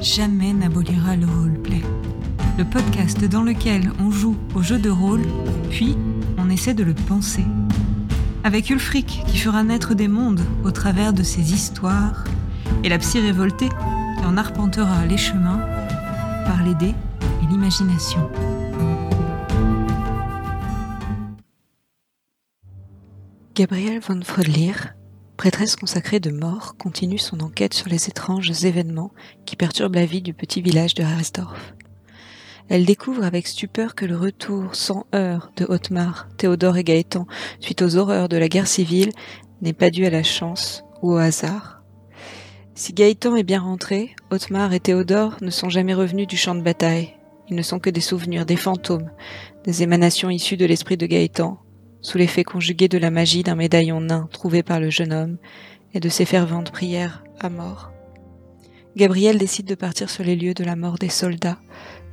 jamais n'abolira le roleplay. Le podcast dans lequel on joue au jeu de rôle, puis on essaie de le penser. Avec Ulfric qui fera naître des mondes au travers de ses histoires, et la psy révoltée qui en arpentera les chemins par les dés et l'imagination. Gabrielle von Freudlir, prêtresse consacrée de mort, continue son enquête sur les étranges événements qui perturbent la vie du petit village de Haresdorf. Elle découvre avec stupeur que le retour sans heurts de Otmar, Théodore et Gaëtan suite aux horreurs de la guerre civile n'est pas dû à la chance ou au hasard. Si Gaëtan est bien rentré, Otmar et Théodore ne sont jamais revenus du champ de bataille. Ils ne sont que des souvenirs, des fantômes, des émanations issues de l'esprit de Gaëtan, sous l'effet conjugué de la magie d'un médaillon nain trouvé par le jeune homme et de ses ferventes prières à mort. Gabriel décide de partir sur les lieux de la mort des soldats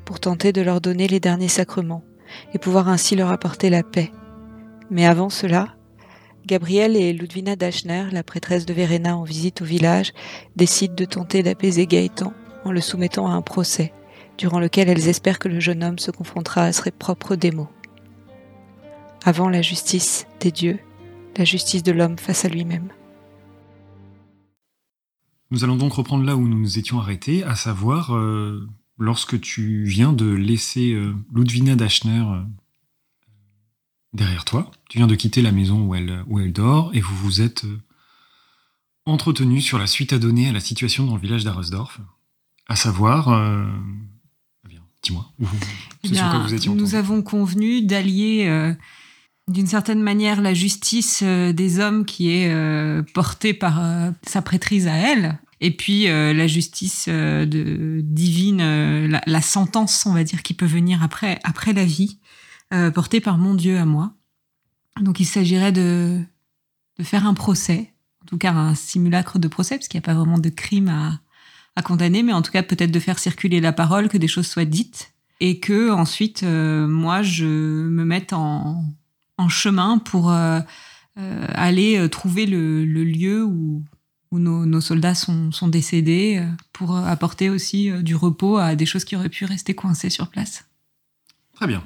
pour tenter de leur donner les derniers sacrements et pouvoir ainsi leur apporter la paix. Mais avant cela, Gabriel et Ludwina Dachner, la prêtresse de Verena en visite au village, décident de tenter d'apaiser Gaëtan en le soumettant à un procès, durant lequel elles espèrent que le jeune homme se confrontera à ses propres démons avant la justice des dieux, la justice de l'homme face à lui-même. Nous allons donc reprendre là où nous nous étions arrêtés, à savoir euh, lorsque tu viens de laisser euh, Ludwina Dachner euh, derrière toi. Tu viens de quitter la maison où elle, où elle dort et vous vous êtes entretenu sur la suite à donner à la situation dans le village d'Arosdorf. À savoir, dis-moi, eh vous étiez Nous avons convenu d'allier d'une certaine manière la justice euh, des hommes qui est euh, portée par euh, sa prêtrise à elle, et puis la justice divine, la, sentence, on va dire, qui peut venir après, après la vie, portée par mon Dieu à moi. Donc il s'agirait de, de faire un procès, en tout cas un simulacre de procès, parce qu'il n'y a pas vraiment de crime à, à condamner, mais en tout cas peut-être de faire circuler la parole, que des choses soient dites, et que ensuite moi je me mette en, en chemin pour euh, euh, aller euh, trouver le, lieu où, nos, soldats sont, décédés, pour apporter aussi du repos à des choses qui auraient pu rester coincées sur place. Très bien.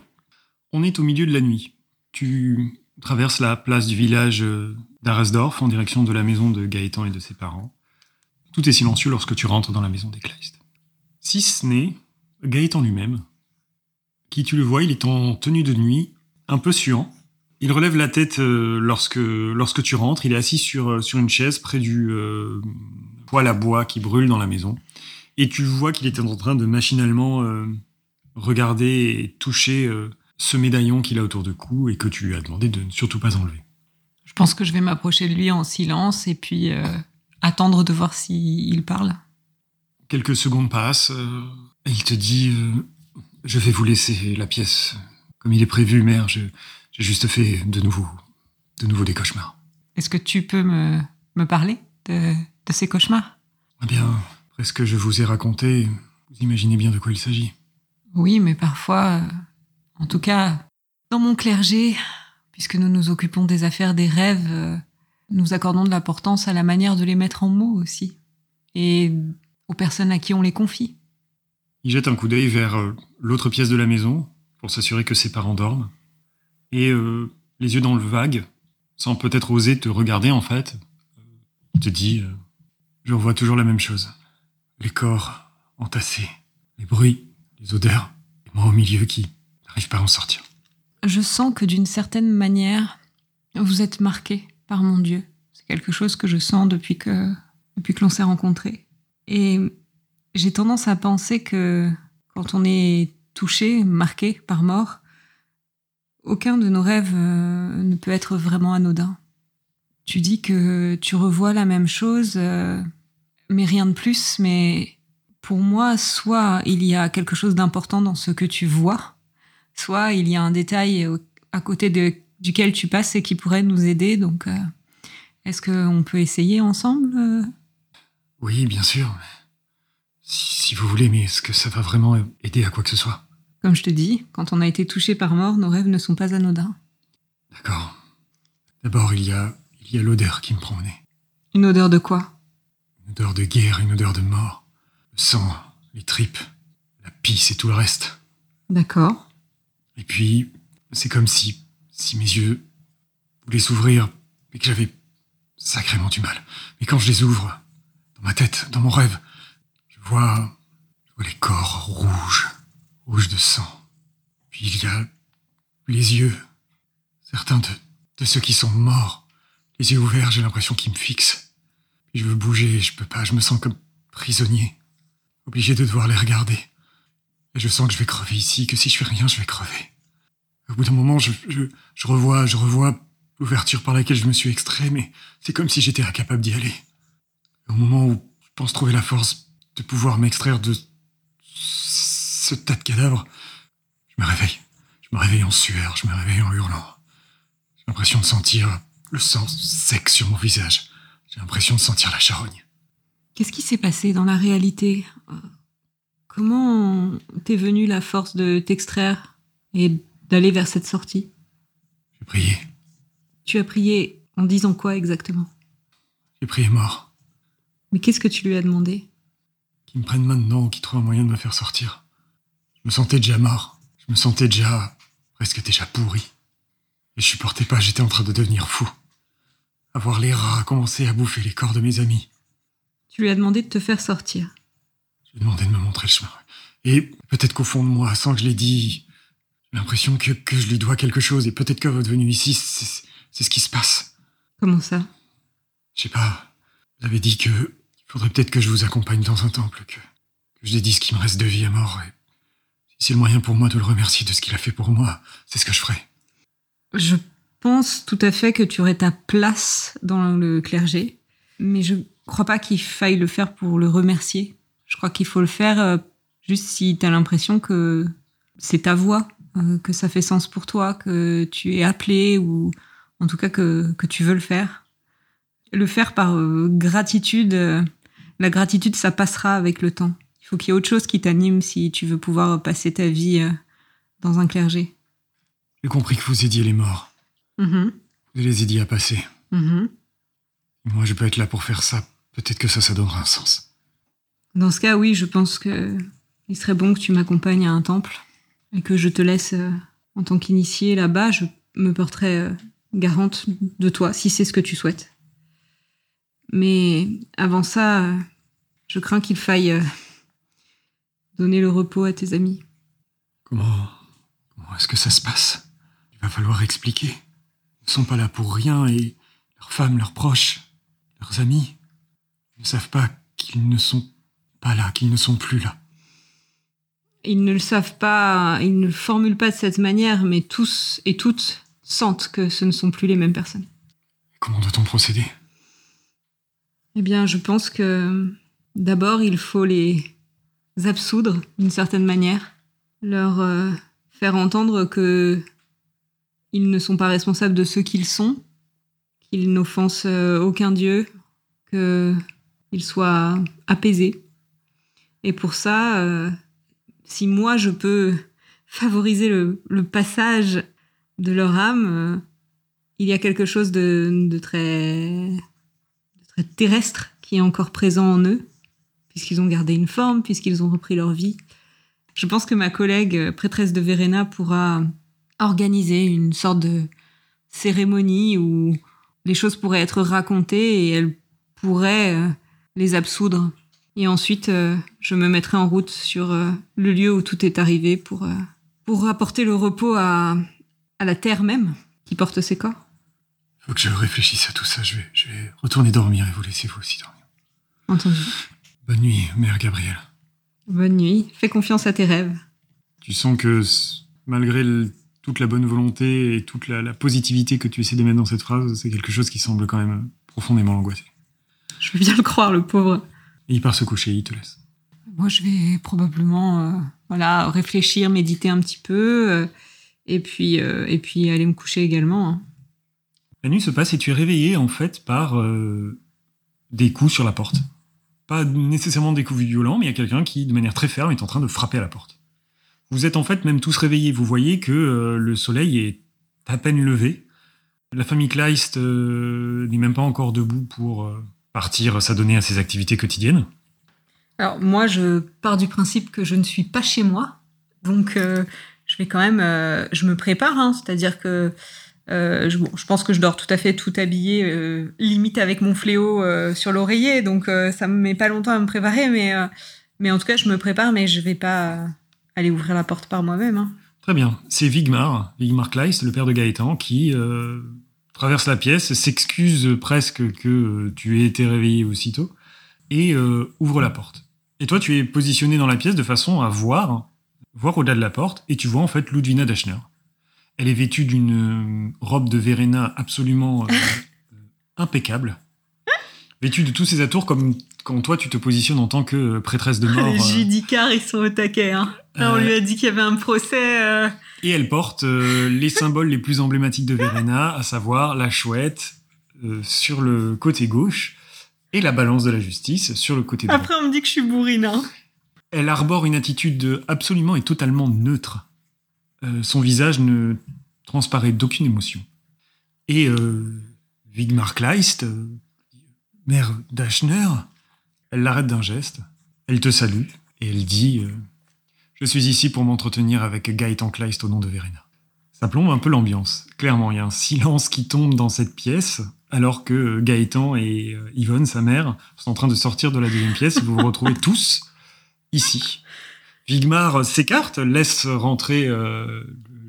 On est au milieu de la nuit. Tu traverses la place du village d'Arasdorf en direction de la maison de Gaëtan et de ses parents. Tout est silencieux lorsque tu rentres dans la maison des Kleist. Si ce n'est Gaëtan lui-même, qui tu le vois, il est en tenue de nuit, un peu suant, il relève la tête euh, lorsque, lorsque tu rentres. Il est assis sur, euh, sur une chaise près du euh, poêle à bois qui brûle dans la maison. Et tu vois qu'il était en train de machinalement regarder et toucher ce médaillon qu'il a autour de cou et que tu lui as demandé de ne surtout pas enlever. Je pense que je vais m'approcher de lui en silence et puis attendre de voir s'il parle. Quelques secondes passent et il te dit Je vais vous laisser la pièce comme il est prévu, mère. Je, j'ai juste fait de nouveau, de nouveau des cauchemars. Est-ce que tu peux me, me parler de, de ces cauchemars? Eh bien, presque je vous ai raconté, vous imaginez bien de quoi il s'agit. Oui, mais parfois, euh, en tout cas, dans mon clergé, puisque nous nous occupons des affaires des rêves, euh, nous accordons de l'importance à la manière de les mettre en mots aussi, et aux personnes à qui on les confie. Il jette un coup d'œil vers euh, l'autre pièce de la maison pour s'assurer que ses parents dorment et euh, les yeux dans le vague, sans peut-être oser te regarder en fait, il te dit euh, Je revois toujours la même chose. Les corps entassés, les bruits, les odeurs, et moi au milieu qui n'arrive pas à en sortir. Je sens que d'une certaine manière, vous êtes marqué par mon Dieu. C'est quelque chose que je sens depuis que, depuis que l'on s'est rencontrés. Et j'ai tendance à penser que quand on est touché, marqué par mort, aucun de nos rêves euh, ne peut être vraiment anodin. Tu dis que tu revois la même chose, euh, mais rien de plus. Mais pour moi, soit il y a quelque chose d'important dans ce que tu vois, soit il y a un détail à côté de, duquel tu passes et qui pourrait nous aider. Donc, euh, est-ce qu'on peut essayer ensemble Oui, bien sûr. Si, si vous voulez, mais est-ce que ça va vraiment aider à quoi que ce soit? Comme je te dis, quand on a été touché par mort, nos rêves ne sont pas anodins. D'accord. D'abord, il y a, il y a l'odeur qui me prend au nez. Une odeur de quoi? Une odeur de guerre, une odeur de mort. le sang, les tripes, la pisse et tout le reste. D'accord. Et puis, c'est comme si, si mes yeux voulaient s'ouvrir et que j'avais sacrément du mal. Mais quand je les ouvre, dans ma tête, dans mon rêve, je vois, je vois les corps rouges, rouges de sang. Puis il y a les yeux, certains de, de ceux qui sont morts, les yeux ouverts, j'ai l'impression qu'ils me fixent. Puis je veux bouger, je peux pas, je me sens comme prisonnier, obligé de devoir les regarder. Et je sens que je vais crever ici, que si je fais rien, je vais crever. Au bout d'un moment, je, je, revois, je revois l'ouverture par laquelle je me suis extrait, mais c'est comme si j'étais incapable d'y aller. au moment où je pense trouver la force de pouvoir m'extraire de ce tas de cadavres, je me réveille. Je me réveille en sueur, je me réveille en hurlant. J'ai l'impression de sentir le sang sec sur mon visage. J'ai l'impression de sentir la charogne. Qu'est-ce qui s'est passé dans la réalité? Comment t'es venue la force de t'extraire et d'aller vers cette sortie? J'ai prié. Tu as prié en disant quoi exactement? J'ai prié mort. Mais qu'est-ce que tu lui as demandé? Qu'il me prenne maintenant ou qu'il trouve un moyen de me faire sortir. Je me sentais déjà mort. Je me sentais déjà presque déjà pourri. Et je supportais pas, j'étais en train de devenir fou. Avoir les rats commencer à bouffer les corps de mes amis. Tu lui as demandé de te faire sortir. J'ai demandé de me montrer le chemin. Et peut-être qu'au fond de moi, sans que je l'ai dit, j'ai l'impression que, que, je lui dois quelque chose. Et peut-être que votre venue ici, c'est ce qui se passe. Comment ça? Je sais pas. Vous avez dit que il faudrait peut-être que je vous accompagne dans un temple, que, que je lui dise qu'il me reste de vie à mort. Et c'est le moyen pour moi de le remercier de ce qu'il a fait pour moi, c'est ce que je ferai. Je pense tout à fait que tu aurais ta place dans le clergé, mais je crois pas qu'il faille le faire pour le remercier. Je crois qu'il faut le faire euh, juste si tu as l'impression que c'est ta voix, euh, que ça fait sens pour toi, que tu es appelé ou en tout cas que, que tu veux le faire. Le faire par euh, gratitude, la gratitude, ça passera avec le temps. Il faut qu'il y ait autre chose qui t'anime si tu veux pouvoir passer ta vie dans un clergé. J'ai compris que vous aidiez les morts. Mm-hmm. Vous les aidiez à passer. Mm-hmm. Moi, je peux être là pour faire ça. Peut-être que ça, ça donnera un sens. Dans ce cas, oui, je pense que il serait bon que tu m'accompagnes à un temple et que je te laisse euh, en tant qu'initié là-bas. Je me porterai euh, garante de toi si c'est ce que tu souhaites. Mais avant ça, euh, je crains qu'il faille donner le repos à tes amis. Comment, comment est-ce que ça se passe? Il va falloir expliquer. Ils ne sont pas là pour rien et leurs femmes, leurs proches, leurs amis ne savent pas qu'ils ne sont pas là, qu'ils ne sont plus là. Ils ne le savent pas, ils ne le formulent pas de cette manière, mais tous et toutes sentent que ce ne sont plus les mêmes personnes. Comment doit-on procéder? Eh bien, je pense que d'abord, il faut les absoudre d'une certaine manière, leur euh, faire entendre que ils ne sont pas responsables de ce qu'ils sont, qu'ils n'offensent euh, aucun dieu, qu'ils soient apaisés. Et pour ça, euh, si moi je peux favoriser le, passage de leur âme, il y a quelque chose de très terrestre qui est encore présent en eux, puisqu'ils ont gardé une forme, puisqu'ils ont repris leur vie. Je pense que ma collègue euh, prêtresse de Verena pourra organiser une sorte de cérémonie où les choses pourraient être racontées et elle pourrait euh, les absoudre. Et ensuite, euh, je me mettrai en route sur le lieu où tout est arrivé pour, pour apporter le repos à, à la terre même qui porte ses corps. Faut que je réfléchisse à tout ça. Je vais, je vais retourner dormir et vous laisser vous aussi dormir. Entendu. Bonne nuit, mère Gabrielle. Bonne nuit. Fais confiance à tes rêves. Tu sens que malgré toute la bonne volonté et toute la, positivité que tu essaies de mettre dans cette phrase, c'est quelque chose qui semble quand même profondément l'angoisser. Je veux bien le croire, le pauvre. Et il part se coucher, il te laisse. Moi, je vais probablement euh, voilà, réfléchir, méditer un petit peu, euh, et, puis, euh, et puis aller me coucher également. Hein. La nuit se passe et tu es réveillé en fait par des coups sur la porte pas nécessairement des coups violents, mais il y a quelqu'un qui, de manière très ferme, est en train de frapper à la porte. Vous êtes en fait même tous réveillés. Vous voyez que euh, le soleil est à peine levé. La famille Kleist euh, n'est même pas encore debout pour euh, partir s'adonner à ses activités quotidiennes. Alors moi, je pars du principe que je ne suis pas chez moi, donc je vais quand même, je me prépare, hein. c'est-à-dire que je, je, pense que je dors tout à fait tout habillé, limite avec mon fléau sur l'oreiller, donc ça me met pas longtemps à me préparer, mais mais en tout cas, je me prépare, mais je vais pas aller ouvrir la porte par moi-même. Hein. Très bien. C'est Vigmar, Vigmar Kleist, le père de Gaëtan, qui euh, traverse la pièce, s'excuse presque que euh, tu aies été réveillé aussitôt, et euh, ouvre la porte. Et toi, tu es positionné dans la pièce de façon à voir, voir au-delà de la porte, et tu vois en fait Ludwina Dachner. Elle est vêtue d'une robe de Verena absolument impeccable, vêtue de tous ses atours comme quand toi tu te positionnes en tant que prêtresse de mort. Les judicaires, ils sont au taquet. Hein. on lui a dit qu'il y avait un procès. Euh. Et elle porte euh, les symboles les plus emblématiques de Verena, à savoir la chouette euh, sur le côté gauche et la balance de la justice sur le côté droit. Après, on me dit que je suis bourrine. Hein. Elle arbore une attitude absolument et totalement neutre. Son visage ne transparaît d'aucune émotion. Et Wigmar Kleist, mère Dachner, elle l'arrête d'un geste, elle te salue et elle dit euh, Je suis ici pour m'entretenir avec Gaëtan Kleist au nom de Verena. Ça plombe un peu l'ambiance. Clairement, il y a un silence qui tombe dans cette pièce, alors que Gaëtan et euh, Yvonne, sa mère, sont en train de sortir de la deuxième pièce et vous vous retrouvez tous ici. Vigmar s'écarte, laisse rentrer euh,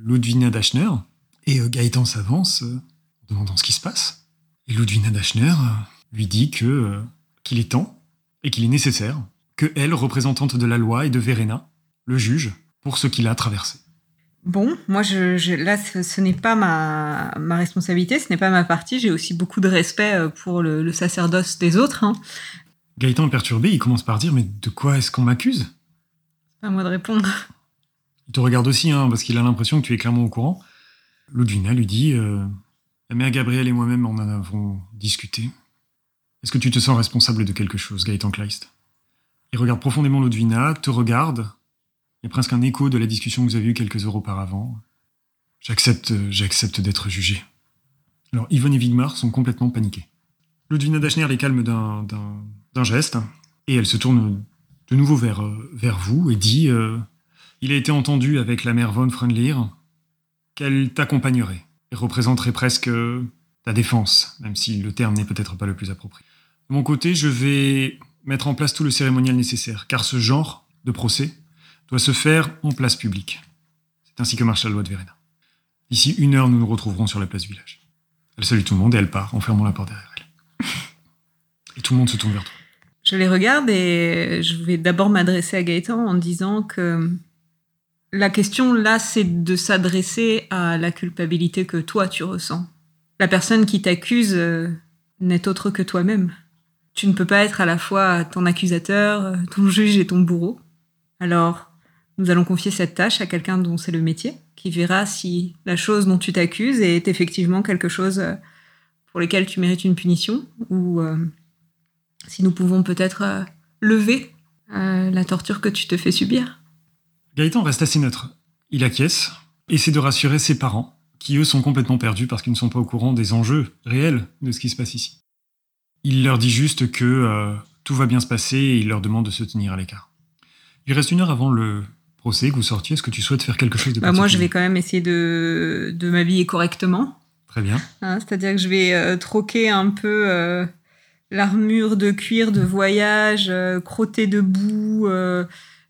Ludwina Dachner, et Gaëtan s'avance, demandant ce qui se passe. Et Ludwina Dachner lui dit que qu'il est temps et qu'il est nécessaire que elle, représentante de la loi et de Verena, le juge pour ce qu'il a traversé. Bon, moi, je, là, ce, n'est pas ma, ma, responsabilité, ce n'est pas ma partie. J'ai aussi beaucoup de respect euh, pour le, sacerdoce des autres. Hein. Gaëtan perturbé, il commence par dire Mais de quoi est-ce qu'on m'accuse? Moi de répondre. Il te regarde aussi, hein, parce qu'il a l'impression que tu es clairement au courant. Ludwina lui dit euh, La mère Gabrielle et moi-même en avons discuté. Est-ce que tu te sens responsable de quelque chose, Gaëtan Kleist? Il regarde profondément Ludwina, te regarde. Il y a presque un écho de la discussion que vous avez eue quelques heures auparavant. J'accepte, j'accepte d'être jugé. Alors, Yvonne et Wigmar sont complètement paniqués. Ludwina Dachner les calme d'un, geste, et elle se tourne de nouveau vers, vers vous et dit euh, Il a été entendu avec la mère von Freundlir qu'elle t'accompagnerait et représenterait presque ta défense, même si le terme n'est peut-être pas le plus approprié. De mon côté, je vais mettre en place tout le cérémonial nécessaire, car ce genre de procès doit se faire en place publique. C'est ainsi que marche la loi de Verena. D'ici une heure, nous nous retrouverons sur la place du village. Elle salue tout le monde et elle part, en fermant la porte derrière elle. Et tout le monde se tourne vers toi. Je les regarde et je vais d'abord m'adresser à Gaëtan en disant que la question là, c'est de s'adresser à la culpabilité que toi tu ressens. La personne qui t'accuse euh, n'est autre que toi-même. Tu ne peux pas être à la fois ton accusateur, ton juge et ton bourreau. Alors, nous allons confier cette tâche à quelqu'un dont c'est le métier, qui verra si la chose dont tu t'accuses est effectivement quelque chose euh, pour lequel tu mérites une punition, ou euh, si nous pouvons peut-être euh, lever la torture que tu te fais subir. Gaëtan reste assez neutre. Il acquiesce, essaie de rassurer ses parents, qui eux sont complètement perdus parce qu'ils ne sont pas au courant des enjeux réels de ce qui se passe ici. Il leur dit juste que euh, tout va bien se passer et il leur demande de se tenir à l'écart. Il reste une heure avant le procès que vous sortiez. Est-ce que tu souhaites faire quelque chose de bah Moi, je vais quand même essayer de, de m'habiller correctement. Très bien. Hein, c'est-à-dire que je vais euh, troquer un peu euh, l'armure de cuir de voyage, crotter debout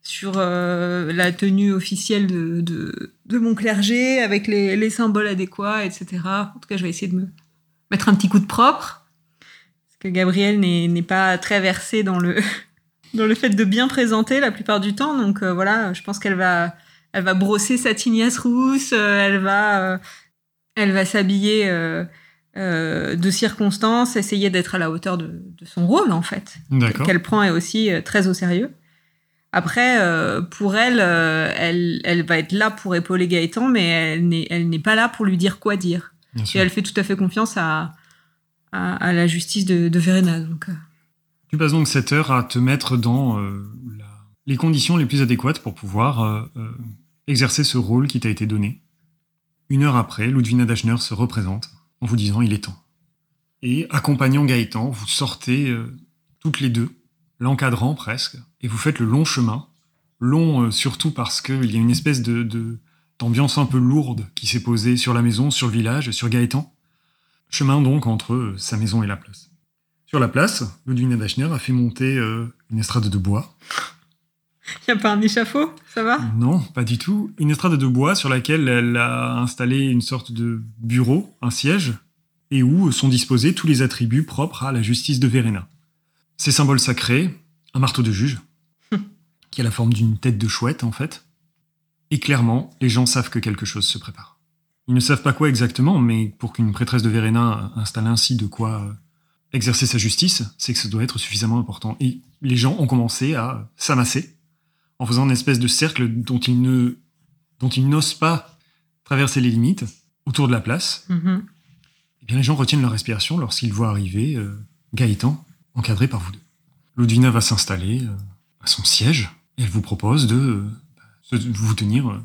sur la tenue officielle de, de, de, mon clergé, avec les, les symboles adéquats, etc. En tout cas, je vais essayer de me mettre un petit coup de propre que Gabrielle n'est pas très versée dans le, dans le fait de bien présenter la plupart du temps. Donc euh, voilà, je pense qu'elle va, elle va brosser sa tignasse rousse, euh, elle va, euh, elle va s'habiller de circonstances, essayer d'être à la hauteur de, son rôle en fait, qu'elle prend aussi très au sérieux. Après, pour elle, elle, elle va être là pour épauler Gaëtan, mais elle n'est pas là pour lui dire quoi dire. Et elle fait tout à fait confiance à, à, la justice de, de Verena. Donc, euh. Tu passes donc cette heure à te mettre dans euh, les conditions les plus adéquates pour pouvoir euh, exercer ce rôle qui t'a été donné. Une heure après, Ludwina Dachner se représente en vous disant il est temps. Et accompagnant Gaëtan, vous sortez toutes les deux l'encadrant presque, et vous faites le long chemin. Long euh, surtout parce qu'il y a une espèce de, d'ambiance un peu lourde qui s'est posée sur la maison, sur le village, sur Gaëtan. Chemin donc entre euh, sa maison et la place. Sur la place, Ludwig Dachner a fait monter euh, une estrade de bois. Il n'y a pas un échafaud, ça va? Non, pas du tout. Une estrade de bois sur laquelle elle a installé une sorte de bureau, un siège, et où sont disposés tous les attributs propres à la justice de Verena. Ces symboles sacrés, un marteau de juge, qui a la forme d'une tête de chouette en fait, et clairement, les gens savent que quelque chose se prépare. Ils ne savent pas quoi exactement, mais pour qu'une prêtresse de Verena installe ainsi de quoi exercer sa justice, c'est que ça doit être suffisamment important. Et les gens ont commencé à s'amasser en faisant une espèce de cercle dont ils ne, dont n'osent pas traverser les limites autour de la place. Mm-hmm. Et bien les gens retiennent leur respiration lorsqu'ils voient arriver euh, Gaëtan, encadré par vous deux. Ludwina va s'installer euh, à son siège et elle vous propose de vous tenir euh,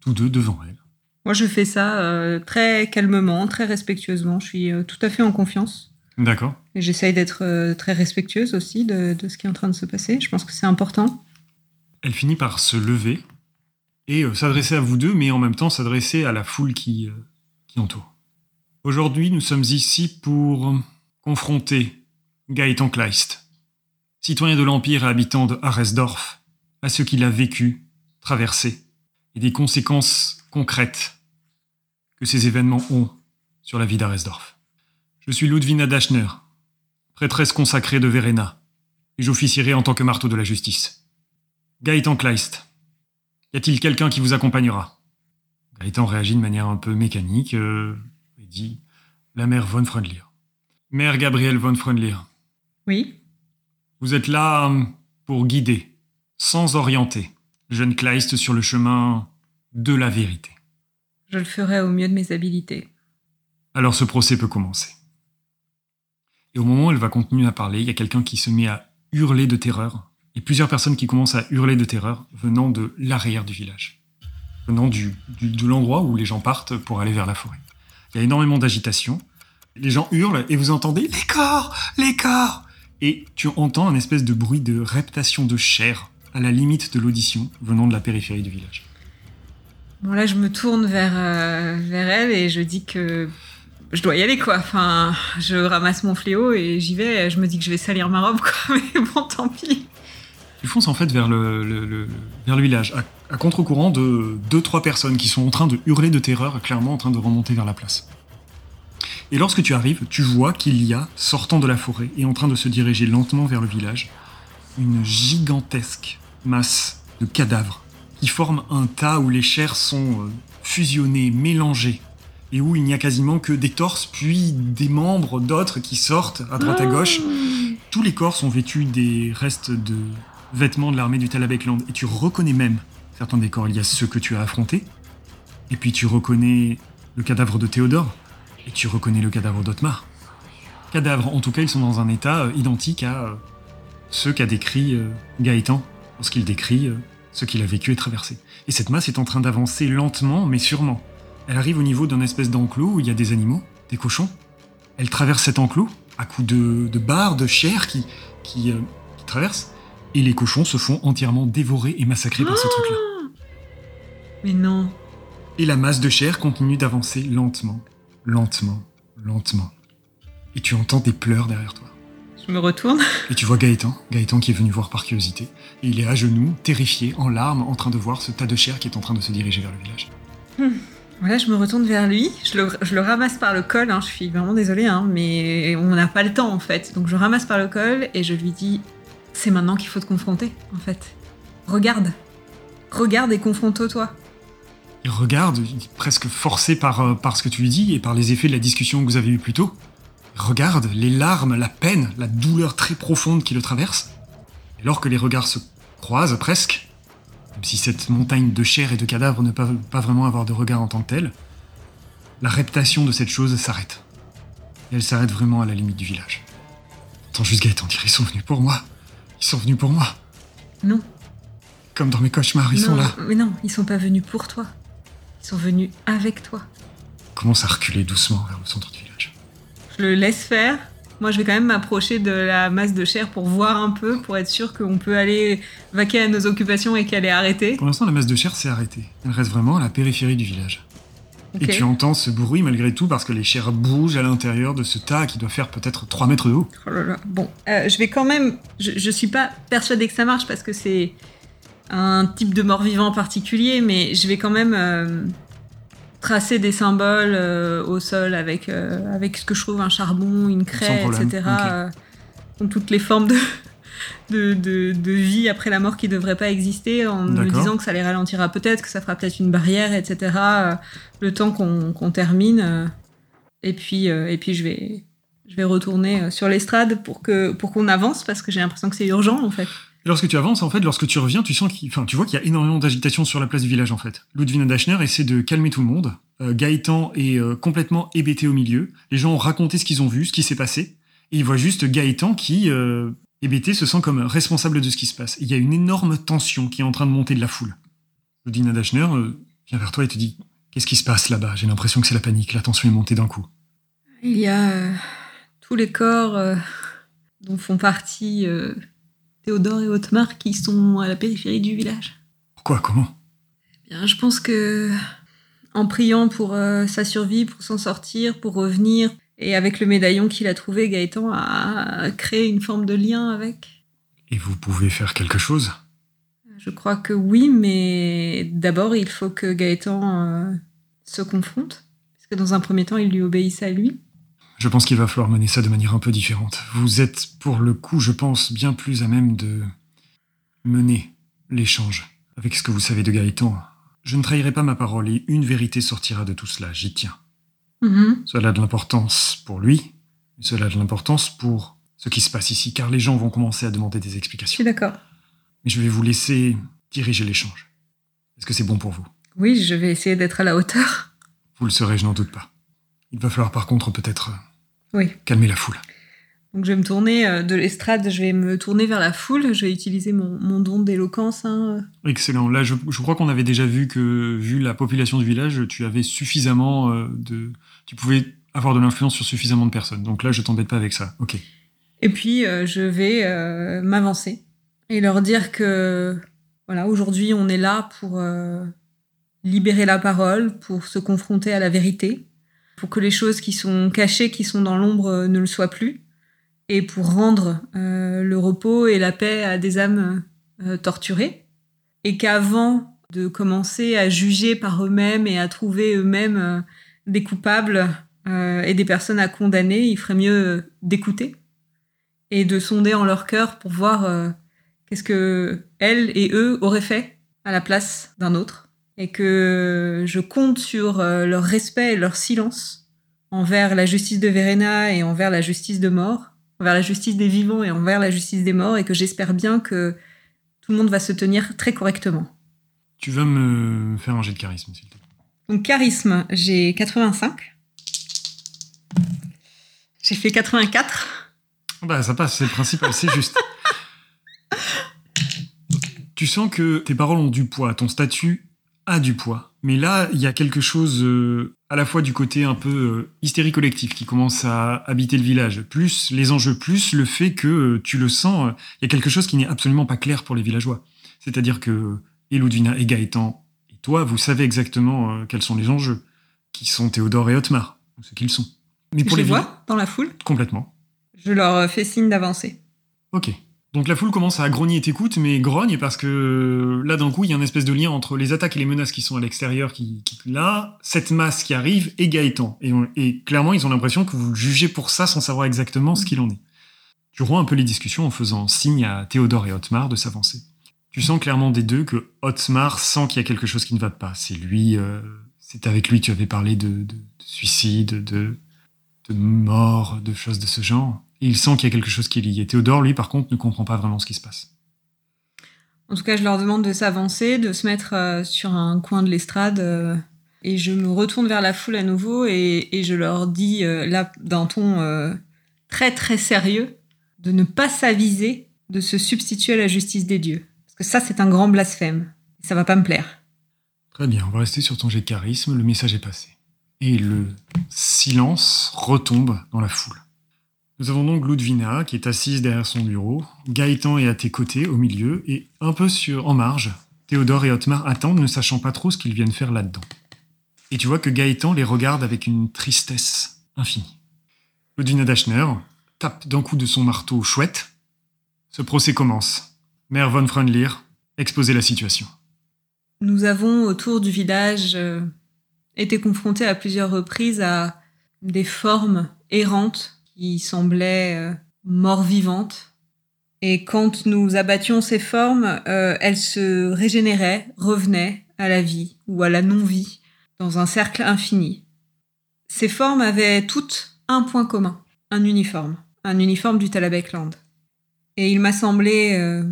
tous deux devant elle. Moi, je fais ça euh, très calmement, très respectueusement. Je suis euh, tout à fait en confiance. D'accord. J'essaye d'être très respectueuse aussi de, ce qui est en train de se passer. Je pense que c'est important. Elle finit par se lever et s'adresser à vous deux, mais en même temps s'adresser à la foule qui, qui entoure. Aujourd'hui, nous sommes ici pour confronter Gaëtan Kleist, citoyen de l'Empire et habitant de Haresdorf, à ce qu'il a vécu traversées et des conséquences concrètes que ces événements ont sur la vie d'Aresdorf. Je suis Ludwina Dachner, prêtresse consacrée de Verena, et j'officierai en tant que marteau de la justice. Gaëtan Kleist, y a-t-il quelqu'un qui vous accompagnera? Gaëtan réagit de manière un peu mécanique euh, et dit La mère von Freundlier. Mère Gabrielle von Freundlier. Oui. Vous êtes là pour guider, sans orienter, jeune Kleist sur le chemin de la vérité. Je le ferai au mieux de mes habilités. Alors ce procès peut commencer. Et au moment où elle va continuer à parler, il y a quelqu'un qui se met à hurler de terreur, et plusieurs personnes qui commencent à hurler de terreur venant de l'arrière du village, venant de l'endroit où les gens partent pour aller vers la forêt. Il y a énormément d'agitation, les gens hurlent et vous entendez les corps, les corps Et tu entends un espèce de bruit de reptation de chair à la limite de l'audition venant de la périphérie du village. Bon là, je me tourne vers, euh, vers elle et je dis que je dois y aller quoi. Enfin, je ramasse mon fléau et j'y vais. Je me dis que je vais salir ma robe quoi, mais bon, tant pis. Tu fonces en fait vers le, vers le village, à, à contre-courant de deux trois personnes qui sont en train de hurler de terreur, clairement en train de remonter vers la place. Et lorsque tu arrives, tu vois qu'il y a, sortant de la forêt et en train de se diriger lentement vers le village, une gigantesque masse de cadavres qui forment un tas où les chairs sont euh, fusionnées, mélangées, et où il n'y a quasiment que des torses, puis des membres d'autres qui sortent à droite à gauche. Ah. Tous les corps sont vêtus des restes de vêtements de l'armée du Talabekland, et tu reconnais même certains des corps. Il y a ceux que tu as affrontés, et puis tu reconnais le cadavre de Théodore, et tu reconnais le cadavre d'Otmar. Cadavres, en tout cas, ils sont dans un état euh, identique à euh, ceux qu'a décrit Gaëtan lorsqu'il décrit euh, ce qu'il a vécu et traversé. Et cette masse est en train d'avancer lentement, mais sûrement. Elle arrive au niveau d'un espèce d'enclos où il y a des animaux, des cochons. Elle traverse cet enclos à coups de, barres, de chair qui, euh, traversent. Et les cochons se font entièrement dévorer et massacrer par ce truc-là. Mais non. Et la masse de chair continue d'avancer lentement, lentement, lentement. Et tu entends des pleurs derrière toi. Je me retourne. Et tu vois Gaëtan, Gaëtan qui est venu voir par curiosité. Et il est à genoux, terrifié, en larmes, en train de voir ce tas de chair qui est en train de se diriger vers le village. Hmm. Voilà, je me retourne vers lui, je le, ramasse par le col, hein. je suis vraiment désolée, hein, mais on n'a pas le temps en fait. Donc je ramasse par le col et je lui dis c'est maintenant qu'il faut te confronter en fait. Regarde, regarde et confronte-toi. Il regarde, presque forcé par, euh, par ce que tu lui dis et par les effets de la discussion que vous avez eue plus tôt regarde les larmes, la peine, la douleur très profonde qui le traverse. Et alors les regards se croisent presque, même si cette montagne de chair et de cadavres ne peuvent pas vraiment avoir de regard en tant que tel, la reptation de cette chose s'arrête. Elle s'arrête vraiment à la limite du village. Attends juste Gaëtan dire, ils sont venus pour moi. Ils sont venus pour moi. Non. Comme dans mes cauchemars, ils sont là. Mais non, ils sont pas venus pour toi. Ils sont venus avec toi. Commence à reculer doucement vers le centre du village. Je le laisse faire Moi, je vais quand même m'approcher de la masse de chair pour voir un peu, pour être sûr qu'on peut aller vaquer à nos occupations et qu'elle est arrêtée. Pour l'instant, la masse de chair s'est arrêtée. Elle reste vraiment à la périphérie du village. Et tu entends ce bruit malgré tout parce que les chairs bougent à l'intérieur de ce tas qui doit faire peut-être 3 mètres de haut. Oh là là. Bon, euh, je vais quand même. Je, je suis pas persuadée que ça marche parce que c'est un type de mort-vivant particulier, mais je vais quand même euh, tracer des symboles euh, au sol avec, avec ce que je trouve un charbon, une craie, etc. Okay. toutes les formes de, de, de, vie après la mort qui ne devrait pas exister, en me disant que ça les ralentira peut-être, que ça fera peut-être une barrière, etc. le temps qu'on termine. et puis, et puis je vais, je vais retourner sur l'estrade pour que pour qu'on avance parce que j'ai l'impression que c'est urgent en fait. Et lorsque tu avances, en fait, lorsque tu reviens, tu sens qu'il, enfin, tu vois qu'il y a énormément d'agitation sur la place du village, en fait. Ludwina Dachner essaie de calmer tout le monde. Euh, Gaëtan est euh, complètement hébété au milieu. Les gens ont raconté ce qu'ils ont vu, ce qui s'est passé. Et il voit juste Gaëtan qui, euh, hébété, se sent comme responsable de ce qui se passe. Il y a une énorme tension qui est en train de monter de la foule. Ludwina Dachner vient vers toi et te dit Qu'est-ce qui se passe là-bas? J'ai l'impression que c'est la panique. La tension est montée d'un coup. Il y a tous les corps dont font partie Théodore et Otmar qui sont à la périphérie du village. Pourquoi? Comment? Eh bien, Je pense que en priant pour euh, sa survie, pour s'en sortir, pour revenir, et avec le médaillon qu'il a trouvé, Gaëtan a créé une forme de lien avec. Et vous pouvez faire quelque chose? Je crois que oui, mais d'abord il faut que Gaëtan euh, se confronte, parce que dans un premier temps il lui obéisse à lui. Je pense qu'il va falloir mener ça de manière un peu différente. Vous êtes, pour le coup, je pense, bien plus à même de mener l'échange avec ce que vous savez de Gaëtan. Je ne trahirai pas ma parole et une vérité sortira de tout cela, j'y tiens. Mm-hmm. Cela a de l'importance pour lui, cela a de l'importance pour ce qui se passe ici, car les gens vont commencer à demander des explications. Je suis d'accord. Mais je vais vous laisser diriger l'échange. Est-ce que c'est bon pour vous? Oui, je vais essayer d'être à la hauteur. Vous le serez, je n'en doute pas. Il va falloir par contre peut-être oui. calmer la foule. Donc je vais me tourner euh, de l'estrade, je vais me tourner vers la foule, je vais utiliser mon, don d'éloquence. Hein. Excellent. Là, je, crois qu'on avait déjà vu que, vu la population du village, tu avais suffisamment euh, de... Tu pouvais avoir de l'influence sur suffisamment de personnes. Donc là, je t'embête pas avec ça. Ok. Et puis, euh, je vais m'avancer et leur dire que, voilà, aujourd'hui, on est là pour libérer la parole, pour se confronter à la vérité pour que les choses qui sont cachées, qui sont dans l'ombre, ne le soient plus, et pour rendre euh, le repos et la paix à des âmes euh, torturées, et qu'avant de commencer à juger par eux-mêmes et à trouver eux-mêmes des coupables et des personnes à condamner, il ferait mieux d'écouter et de sonder en leur cœur pour voir qu'est-ce que elles et eux auraient fait à la place d'un autre. Et que je compte sur euh, leur respect et leur silence envers la justice de Verena et envers la justice de mort, envers la justice des vivants et envers la justice des morts, et que j'espère bien que tout le monde va se tenir très correctement. Tu vas me faire un jet de charisme, s'il te plaît? Donc charisme, j'ai 85. J'ai fait 84. Bah ça passe, c'est le principal, c'est juste. tu sens que tes paroles ont du poids, ton statut a du poids. Mais là, il y a quelque chose euh, à la fois du côté un peu euh, hystérie collective qui commence à habiter le village, plus les enjeux, plus le fait que euh, tu le sens, il y a quelque chose qui n'est absolument pas clair pour les villageois. C'est-à-dire que et Ludwina et Gaëtan et toi, vous savez exactement quels sont les enjeux, qui sont Théodore et Otmar, ou ce qu'ils sont. Mais pour Je les vois dans la foule Complètement. Je leur fais signe d'avancer. Ok. Donc la foule commence à grogner et t'écoute, mais grogne parce que là d'un coup il y a une espèce de lien entre les attaques et les menaces qui sont à l'extérieur, qui, là, cette masse qui arrive et Gaëtan. Et, clairement ils ont l'impression que vous le jugez pour ça sans savoir exactement ce qu'il en est. Tu romps un peu les discussions en faisant signe à Théodore et Otmar de s'avancer. Tu sens clairement des deux que Otmar sent qu'il y a quelque chose qui ne va pas. C'est lui, euh, c'est avec lui que tu avais parlé de, suicide, de, de mort, de choses de ce genre il sent qu'il y a quelque chose qui est lié. Théodore, lui, par contre, ne comprend pas vraiment ce qui se passe. En tout cas, je leur demande de s'avancer, de se mettre euh, sur un coin de l'estrade. Euh, et je me retourne vers la foule à nouveau et, je leur dis, euh, là, d'un ton très très sérieux, de ne pas s'aviser de se substituer à la justice des dieux. Parce que ça, c'est un grand blasphème. Ça va pas me plaire. Très bien, on va rester sur ton jet de charisme. Le message est passé. Et le silence retombe dans la foule. Nous avons donc Ludvina qui est assise derrière son bureau, Gaëtan est à tes côtés, au milieu, et un peu sur en marge, Théodore et Otmar attendent, ne sachant pas trop ce qu'ils viennent faire là-dedans. Et tu vois que Gaëtan les regarde avec une tristesse infinie. Ludvina Dachner tape d'un coup de son marteau chouette. Ce procès commence. Mère von Freundlir, exposez la situation. Nous avons, autour du village, euh, été confrontés à plusieurs reprises à des formes errantes qui semblaient euh, mort-vivantes. Et quand nous abattions ces formes, euh, elles se régénéraient, revenaient à la vie ou à la non-vie, dans un cercle infini. Ces formes avaient toutes un point commun, un uniforme, un uniforme du Talabekland. Et il m'a semblé euh,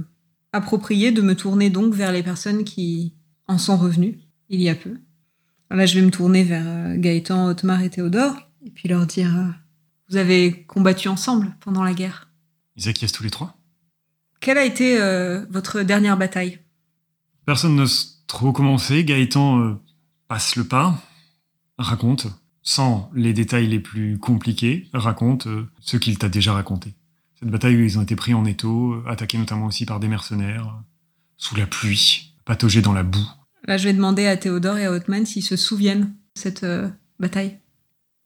approprié de me tourner donc vers les personnes qui en sont revenues il y a peu. Là, je vais me tourner vers Gaëtan, Otmar et Théodore, et puis leur dire Vous avez combattu ensemble pendant la guerre Ils acquiescent tous les trois. Quelle a été votre dernière bataille? Personne n'ose trop commencer. Gaëtan passe le pas, raconte, sans les détails les plus compliqués, raconte ce qu'il t'a déjà raconté. Cette bataille où ils ont été pris en étau, attaqués notamment aussi par des mercenaires, sous la pluie, pataugés dans la boue. Là, je vais demander à Théodore et à Otman s'ils se souviennent de cette euh, bataille.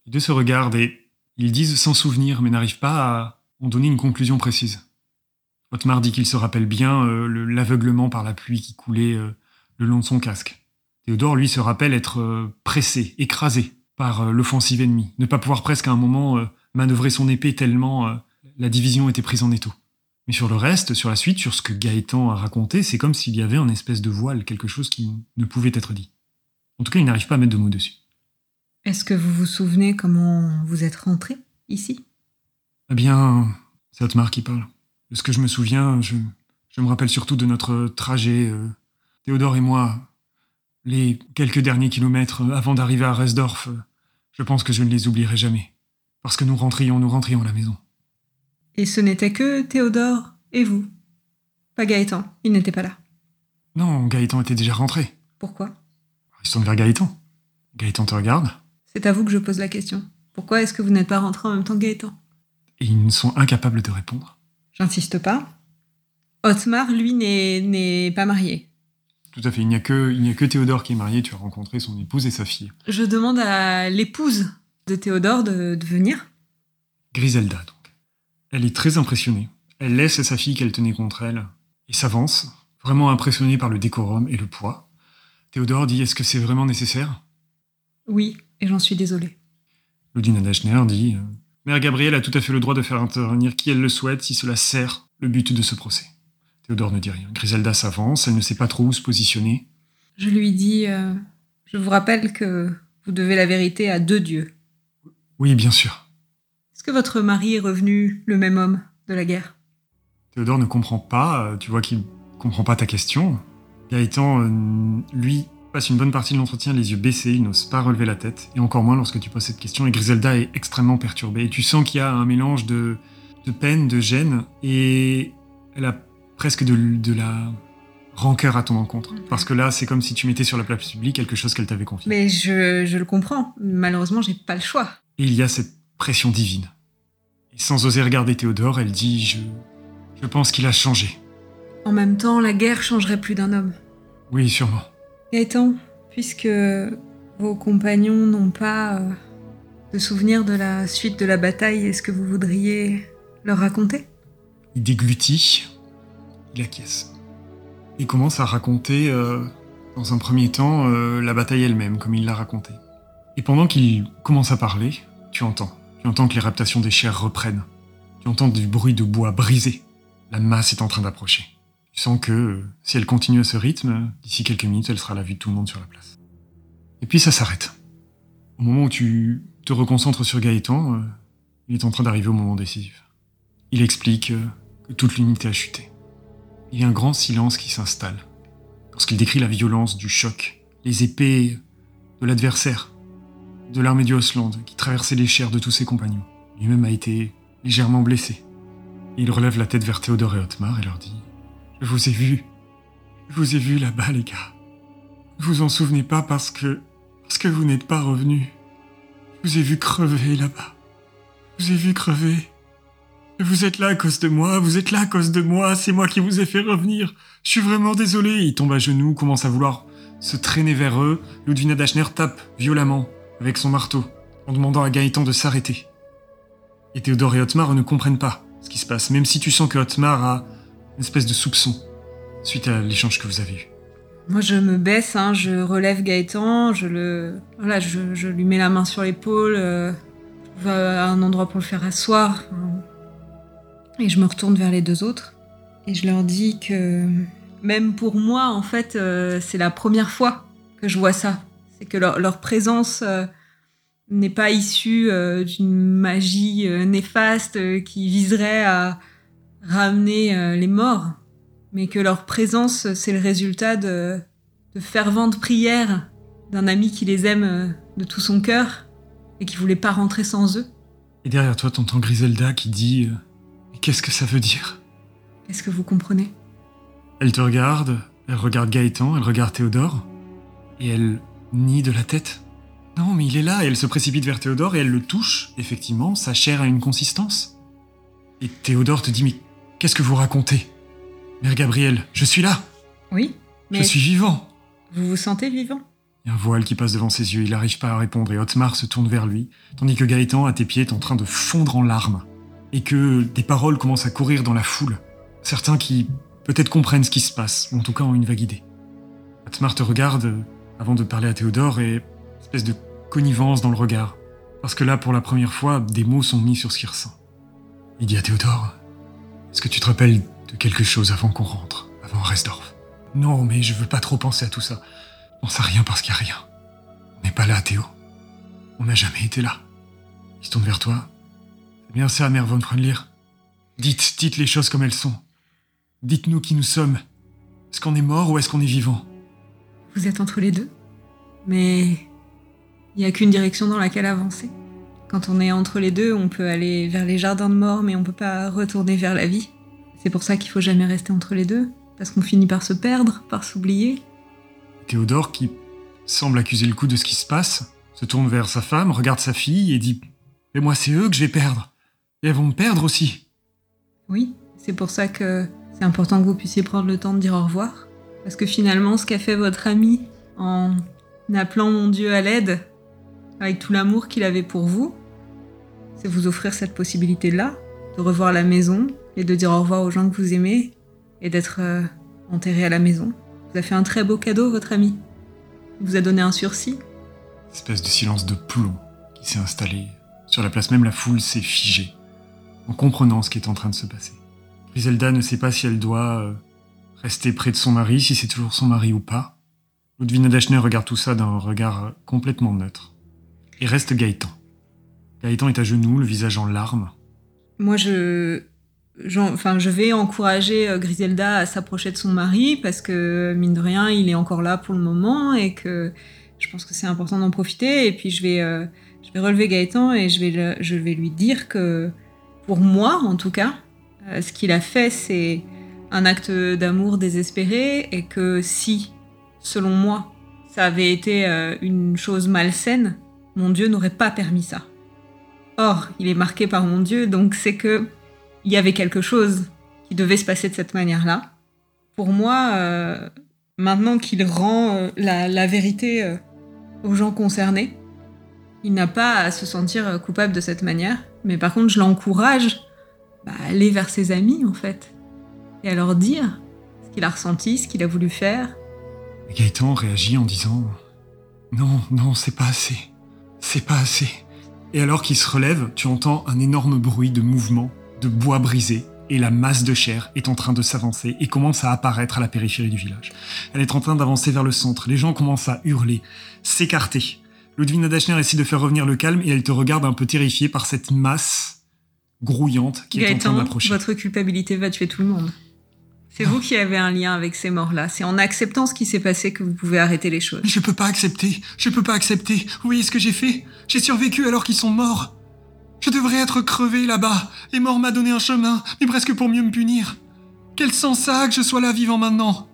Les deux se regardent et ils disent s'en souvenir, mais n'arrivent pas à en donner une conclusion précise. Otmar dit qu'il se rappelle bien euh, l'aveuglement par la pluie qui coulait euh, le long de son casque. Théodore, lui, se rappelle être pressé, écrasé par l'offensive ennemie, ne pas pouvoir presque à un moment manœuvrer son épée tellement la division était prise en étau. Mais sur le reste, sur la suite, sur ce que Gaëtan a raconté, c'est comme s'il y avait un espèce de voile, quelque chose qui ne pouvait être dit. En tout cas, il n'arrive pas à mettre de mots dessus. Est-ce que vous vous souvenez comment vous êtes rentré ici? Eh bien, c'est Otmar qui parle. De ce que je me souviens, je, me rappelle surtout de notre trajet, euh, Théodore et moi, les quelques derniers kilomètres avant d'arriver à Resdorf. je pense que je ne les oublierai jamais. Parce que nous rentrions, nous rentrions à la maison. Et ce n'était que Théodore et vous? Pas Gaëtan, il n'était pas là. Non, Gaëtan était déjà rentré. Pourquoi? Ils sont vers Gaëtan. Gaëtan te regarde. C'est à vous que je pose la question. Pourquoi est-ce que vous n'êtes pas rentré en même temps que Gaëtan? Ils sont incapables de répondre. J'insiste pas. Otmar, lui, n'est pas marié. Tout à fait. Il n'y a, que, il a que Théodore qui est marié. Tu as rencontré son épouse et sa fille. Je demande à l'épouse de Théodore de, de venir. Griselda, elle est très impressionnée. Elle laisse sa fille qu'elle tenait contre elle et s'avance, vraiment impressionnée par le décorum et le poids. Théodore dit Est-ce que c'est vraiment nécessaire? Oui, et j'en suis désolée. Ludina Dachner dit euh, Mère Gabrielle a tout à fait le droit de faire intervenir qui elle le souhaite si cela sert le but de ce procès. Théodore ne dit rien. Griselda s'avance, elle ne sait pas trop où se positionner. Je lui dis euh, Je vous rappelle que vous devez la vérité à deux dieux. Oui, bien sûr. Est-ce que votre mari est revenu le même homme de la guerre? Théodore ne comprend pas, euh, tu vois qu'il comprend pas ta question. Gaëtan, euh, lui, passe une bonne partie de l'entretien les yeux baissés, il n'ose pas relever la tête, et encore moins lorsque tu poses cette question, et Griselda est extrêmement perturbée, et tu sens qu'il y a un mélange de, peine, de gêne, et elle a presque de, la rancœur à ton encontre. Parce que là, c'est comme si tu mettais sur la place publique quelque chose qu'elle t'avait confié. Mais je, je le comprends. Malheureusement, j'ai pas le choix. Et il y a cette pression divine. Et sans oser regarder Théodore, elle dit Je. Je pense qu'il a changé. En même temps, la guerre changerait plus d'un homme. Oui, sûrement. Gaëtan, puisque vos compagnons n'ont pas euh, de souvenir de la suite de la bataille, est-ce que vous voudriez leur raconter? Il déglutit, il acquiesce. Il commence à raconter, euh, dans un premier temps, euh, la bataille elle-même, comme il l'a racontée. Et pendant qu'il commence à parler, tu entends. Tu entends que les raptations des chairs reprennent. Tu entends du bruit de bois brisé. La masse est en train d'approcher. Tu sens que, si elle continue à ce rythme, d'ici quelques minutes, elle sera la vue de tout le monde sur la place. Et puis ça s'arrête. Au moment où tu te reconcentres sur Gaëtan, euh, il est en train d'arriver au moment décisif. Il explique euh, que toute l'unité a chuté. Il y a un grand silence qui s'installe. Lorsqu'il décrit la violence du choc, les épées de l'adversaire, de l'armée du Osland qui traversait les chairs de tous ses compagnons. Lui-même a été légèrement blessé. il relève la tête vers Théodore et Otmar et leur dit Je vous ai vu. Je vous ai vu là-bas, les gars. Vous en souvenez pas parce que. parce que vous n'êtes pas revenus. Je vous ai vu crever là-bas. Je vous ai vu crever. Vous êtes là à cause de moi, vous êtes là à cause de moi, c'est moi qui vous ai fait revenir. Je suis vraiment désolé. Il tombe à genoux, commence à vouloir se traîner vers eux. Ludwina Dachner tape violemment avec son marteau en demandant à Gaëtan de s'arrêter. Et Théodore et Otmar ne comprennent pas ce qui se passe, même si tu sens que Otmar a une espèce de soupçon suite à l'échange que vous avez eu. Moi, je me baisse, hein, je relève Gaëtan, je le, voilà, je, lui mets la main sur l'épaule, euh, je à un endroit pour le faire asseoir, et je me retourne vers les deux autres et je leur dis que même pour moi, en fait, euh, c'est la première fois que je vois ça. C'est que leur, présence euh, n'est pas issue euh, d'une magie néfaste qui viserait à ramener les morts, mais que leur présence, c'est le résultat de, de ferventes prières d'un ami qui les aime de tout son cœur et qui voulait pas rentrer sans eux. Et derrière toi, t'entends Griselda qui dit Qu'est-ce que ça veut dire? Est-ce que vous comprenez? Elle te regarde, elle regarde Gaëtan, elle regarde Théodore, et elle nie de la tête. Non, mais il est là, et elle se précipite vers Théodore et elle le touche, effectivement, sa chair a une consistance. Et Théodore te dit Mais qu'est-ce que vous racontez? Mère Gabrielle, je suis là Oui, mais. Je suis vivant Vous vous sentez vivant? Il y a un voile qui passe devant ses yeux, il n'arrive pas à répondre, et Otmar se tourne vers lui, tandis que Gaëtan, à tes pieds, est en train de fondre en larmes et que des paroles commencent à courir dans la foule. Certains qui peut-être comprennent ce qui se passe, ou en tout cas ont une vague idée. Atmar te regarde avant de parler à Théodore et espèce de connivence dans le regard. Parce que là, pour la première fois, des mots sont mis sur ce qu'il ressent. Il dit à Théodore Est-ce que tu te rappelles de quelque chose avant qu'on rentre, avant Resdorf Non, mais je veux pas trop penser à tout ça. Pense à rien parce qu'il y a rien. On n'est pas là, Théo. On n'a jamais été là. Il se tourne vers toi bien ça, Mère von Freundlir. Dites, dites les choses comme elles sont. Dites-nous qui nous sommes. Est-ce qu'on est mort ou est-ce qu'on est vivant? Vous êtes entre les deux. Mais il n'y a qu'une direction dans laquelle avancer. Quand on est entre les deux, on peut aller vers les jardins de mort, mais on peut pas retourner vers la vie. C'est pour ça qu'il faut jamais rester entre les deux, parce qu'on finit par se perdre, par s'oublier. Théodore, qui semble accuser le coup de ce qui se passe, se tourne vers sa femme, regarde sa fille et dit Mais moi, c'est eux que je vais perdre. Et elles vont me perdre aussi. Oui, c'est pour ça que c'est important que vous puissiez prendre le temps de dire au revoir. Parce que finalement, ce qu'a fait votre ami en appelant mon Dieu à l'aide, avec tout l'amour qu'il avait pour vous, c'est vous offrir cette possibilité-là, de revoir la maison et de dire au revoir aux gens que vous aimez et d'être euh, enterré à la maison. Vous a fait un très beau cadeau, votre ami. Vous a donné un sursis. Espèce de silence de plomb qui s'est installé. Sur la place même, la foule s'est figée en comprenant ce qui est en train de se passer. Griselda ne sait pas si elle doit euh, rester près de son mari, si c'est toujours son mari ou pas. Ludwina Dachner regarde tout ça d'un regard euh, complètement neutre. Et reste Gaëtan. Gaëtan est à genoux, le visage en larmes. Moi, je, enfin, je vais encourager euh, Griselda à s'approcher de son mari parce que, mine de rien, il est encore là pour le moment et que je pense que c'est important d'en profiter. Et puis, je vais, je vais relever Gaëtan et je vais, je vais lui dire que pour moi en tout cas, euh, ce qu'il a fait, c'est un acte d'amour désespéré et que si, selon moi, ça avait été euh, une chose malsaine, mon Dieu n'aurait pas permis ça. Or, il est marqué par mon Dieu, donc c'est que il y avait quelque chose qui devait se passer de cette manière-là. Pour moi, euh, maintenant qu'il rend la, vérité aux gens concernés, il n'a pas à se sentir coupable de cette manière. Mais par contre, je l'encourage bah, à aller vers ses amis, en fait, et à leur dire ce qu'il a ressenti, ce qu'il a voulu faire. Gaëtan réagit en disant Non, non, c'est pas assez. C'est pas assez. Et alors qu'il se relève, tu entends un énorme bruit de mouvement, de bois brisé, et la masse de chair est en train de s'avancer et commence à apparaître à la périphérie du village. Elle est en train d'avancer vers le centre. Les gens commencent à hurler, s'écarter. Ludwina Dachner essaie de faire revenir le calme et elle te regarde un peu terrifiée par cette masse grouillante qui est en train d'approcher. Votre culpabilité va tuer tout le monde. C'est vous qui avez un lien avec ces morts-là. C'est en acceptant ce qui s'est passé que vous pouvez arrêter les choses. Je peux pas accepter. Je peux pas accepter. Oui, ce que j'ai fait. J'ai survécu alors qu'ils sont morts. Je devrais être crevé là-bas. Et mort m'a donné un chemin, mais presque pour mieux me punir. Quel sens ça a que je sois là vivant maintenant?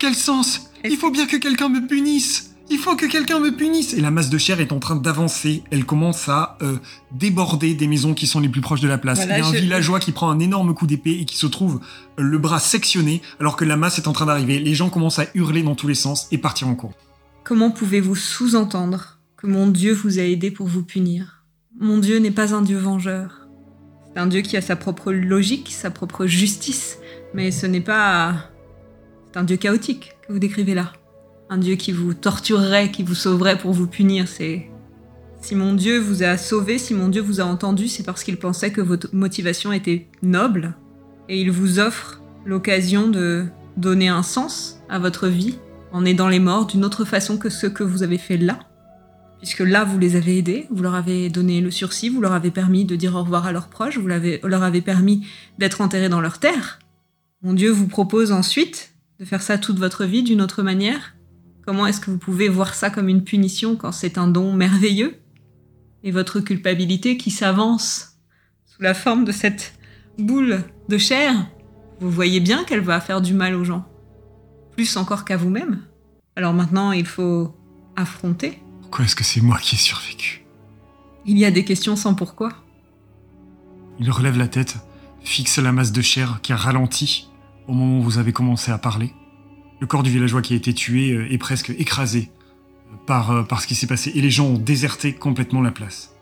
Quel sens? Il faut bien que quelqu'un me punisse. Il faut que quelqu'un me punisse Et la masse de chair est en train d'avancer. Elle commence à euh, déborder des maisons qui sont les plus proches de la place. Il y a un villageois qui prend un énorme coup d'épée et qui se trouve euh, le bras sectionné alors que la masse est en train d'arriver. Les gens commencent à hurler dans tous les sens et partir en cours. Comment pouvez-vous sous-entendre que mon Dieu vous a aidé pour vous punir? Mon Dieu n'est pas un Dieu vengeur. C'est un Dieu qui a sa propre logique, sa propre justice, mais ce n'est pas... C'est un Dieu chaotique que vous décrivez là un Dieu qui vous torturerait, qui vous sauverait pour vous punir. C'est si mon Dieu vous a sauvé, si mon Dieu vous a entendu, c'est parce qu'il pensait que votre motivation était noble et il vous offre l'occasion de donner un sens à votre vie en aidant les morts d'une autre façon que ce que vous avez fait là. Puisque là, vous les avez aidés, vous leur avez donné le sursis, vous leur avez permis de dire au revoir à leurs proches, vous leur avez permis d'être enterrés dans leur terre. Mon Dieu vous propose ensuite de faire ça toute votre vie d'une autre manière, Comment est-ce que vous pouvez voir ça comme une punition quand c'est un don merveilleux Et votre culpabilité qui s'avance sous la forme de cette boule de chair, vous voyez bien qu'elle va faire du mal aux gens. Plus encore qu'à vous-même. Alors maintenant, il faut affronter. Pourquoi est-ce que c'est moi qui ai survécu? Il y a des questions sans pourquoi. Il relève la tête, fixe la masse de chair qui a ralenti au moment où vous avez commencé à parler. Le corps du villageois qui a été tué euh, est presque écrasé euh, par, euh, par ce qui s'est passé et les gens ont déserté complètement la place.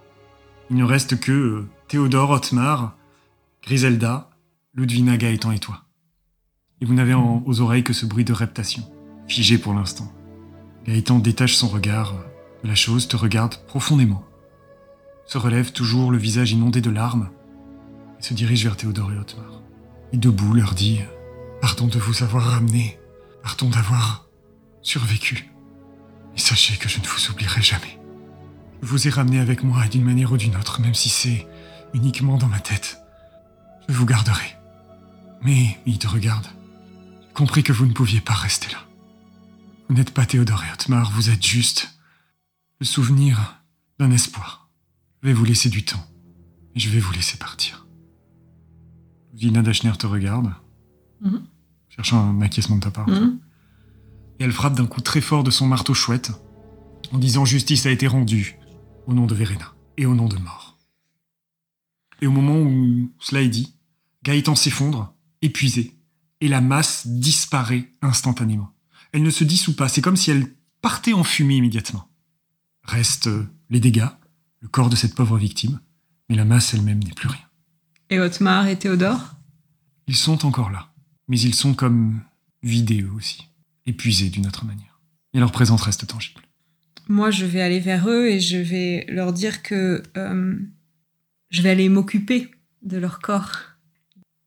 Il ne reste que Théodore, Otmar, Griselda, Ludvina, Gaëtan et toi. Et vous n'avez aux oreilles que ce bruit de reptation, figé pour l'instant. Gaëtan détache son regard la chose, te regarde profondément, se relève toujours le visage inondé de larmes, et se dirige vers Théodore et Otmar. Et debout leur dit Pardon de vous avoir ramené Pardon d'avoir survécu. Et sachez que je ne vous oublierai jamais. Je vous ai ramené avec moi d'une manière ou d'une autre, même si c'est uniquement dans ma tête. Je vous garderai. Mais il te regarde. J'ai compris que vous ne pouviez pas rester là. Vous n'êtes pas Théodore et Otmar, vous êtes juste le souvenir d'un espoir. Je vais vous laisser du temps. Et je vais vous laisser partir. Vina Dachner te regarde. Mhm cherchant un acquiescement de ta part. Mhm. Et elle frappe d'un coup très fort de son marteau chouette, en disant justice a été rendue au nom de Verena et au nom de mort. Et au moment où cela est dit, Gaëtan s'effondre, épuisé, et la masse disparaît instantanément. Elle ne se dissout pas, c'est comme si elle partait en fumée immédiatement. Restent les dégâts, le corps de cette pauvre victime, mais la masse elle-même n'est plus rien. Et Otmar et Théodore? Ils sont encore là mais ils sont comme vidés eux aussi, épuisés d'une autre manière. Et leur présence reste tangible. Moi, je vais aller vers eux et je vais leur dire que euh, je vais aller m'occuper de leur corps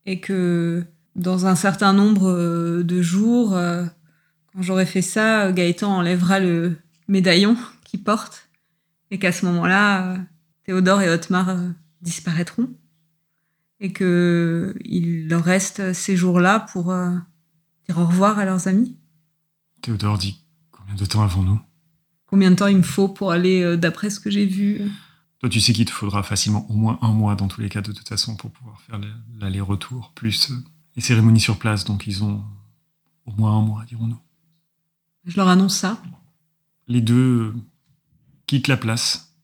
et que dans un certain nombre euh, de jours, euh, quand j'aurai fait ça, Gaëtan enlèvera le médaillon qu'il porte et qu'à ce moment-là, Théodore et Otmar disparaîtront et que il leur reste ces jours-là pour euh, dire au revoir à leurs amis. Théodore dit combien de temps avons-nous? Combien de temps il me faut pour aller euh, d'après ce que j'ai vu? Toi, tu sais qu'il te faudra facilement au moins un mois dans tous les cas de toute façon pour pouvoir faire l'aller-retour, plus euh, les cérémonies sur place, donc ils ont au moins un mois, dirons-nous. Je leur annonce ça. Les deux quittent la place.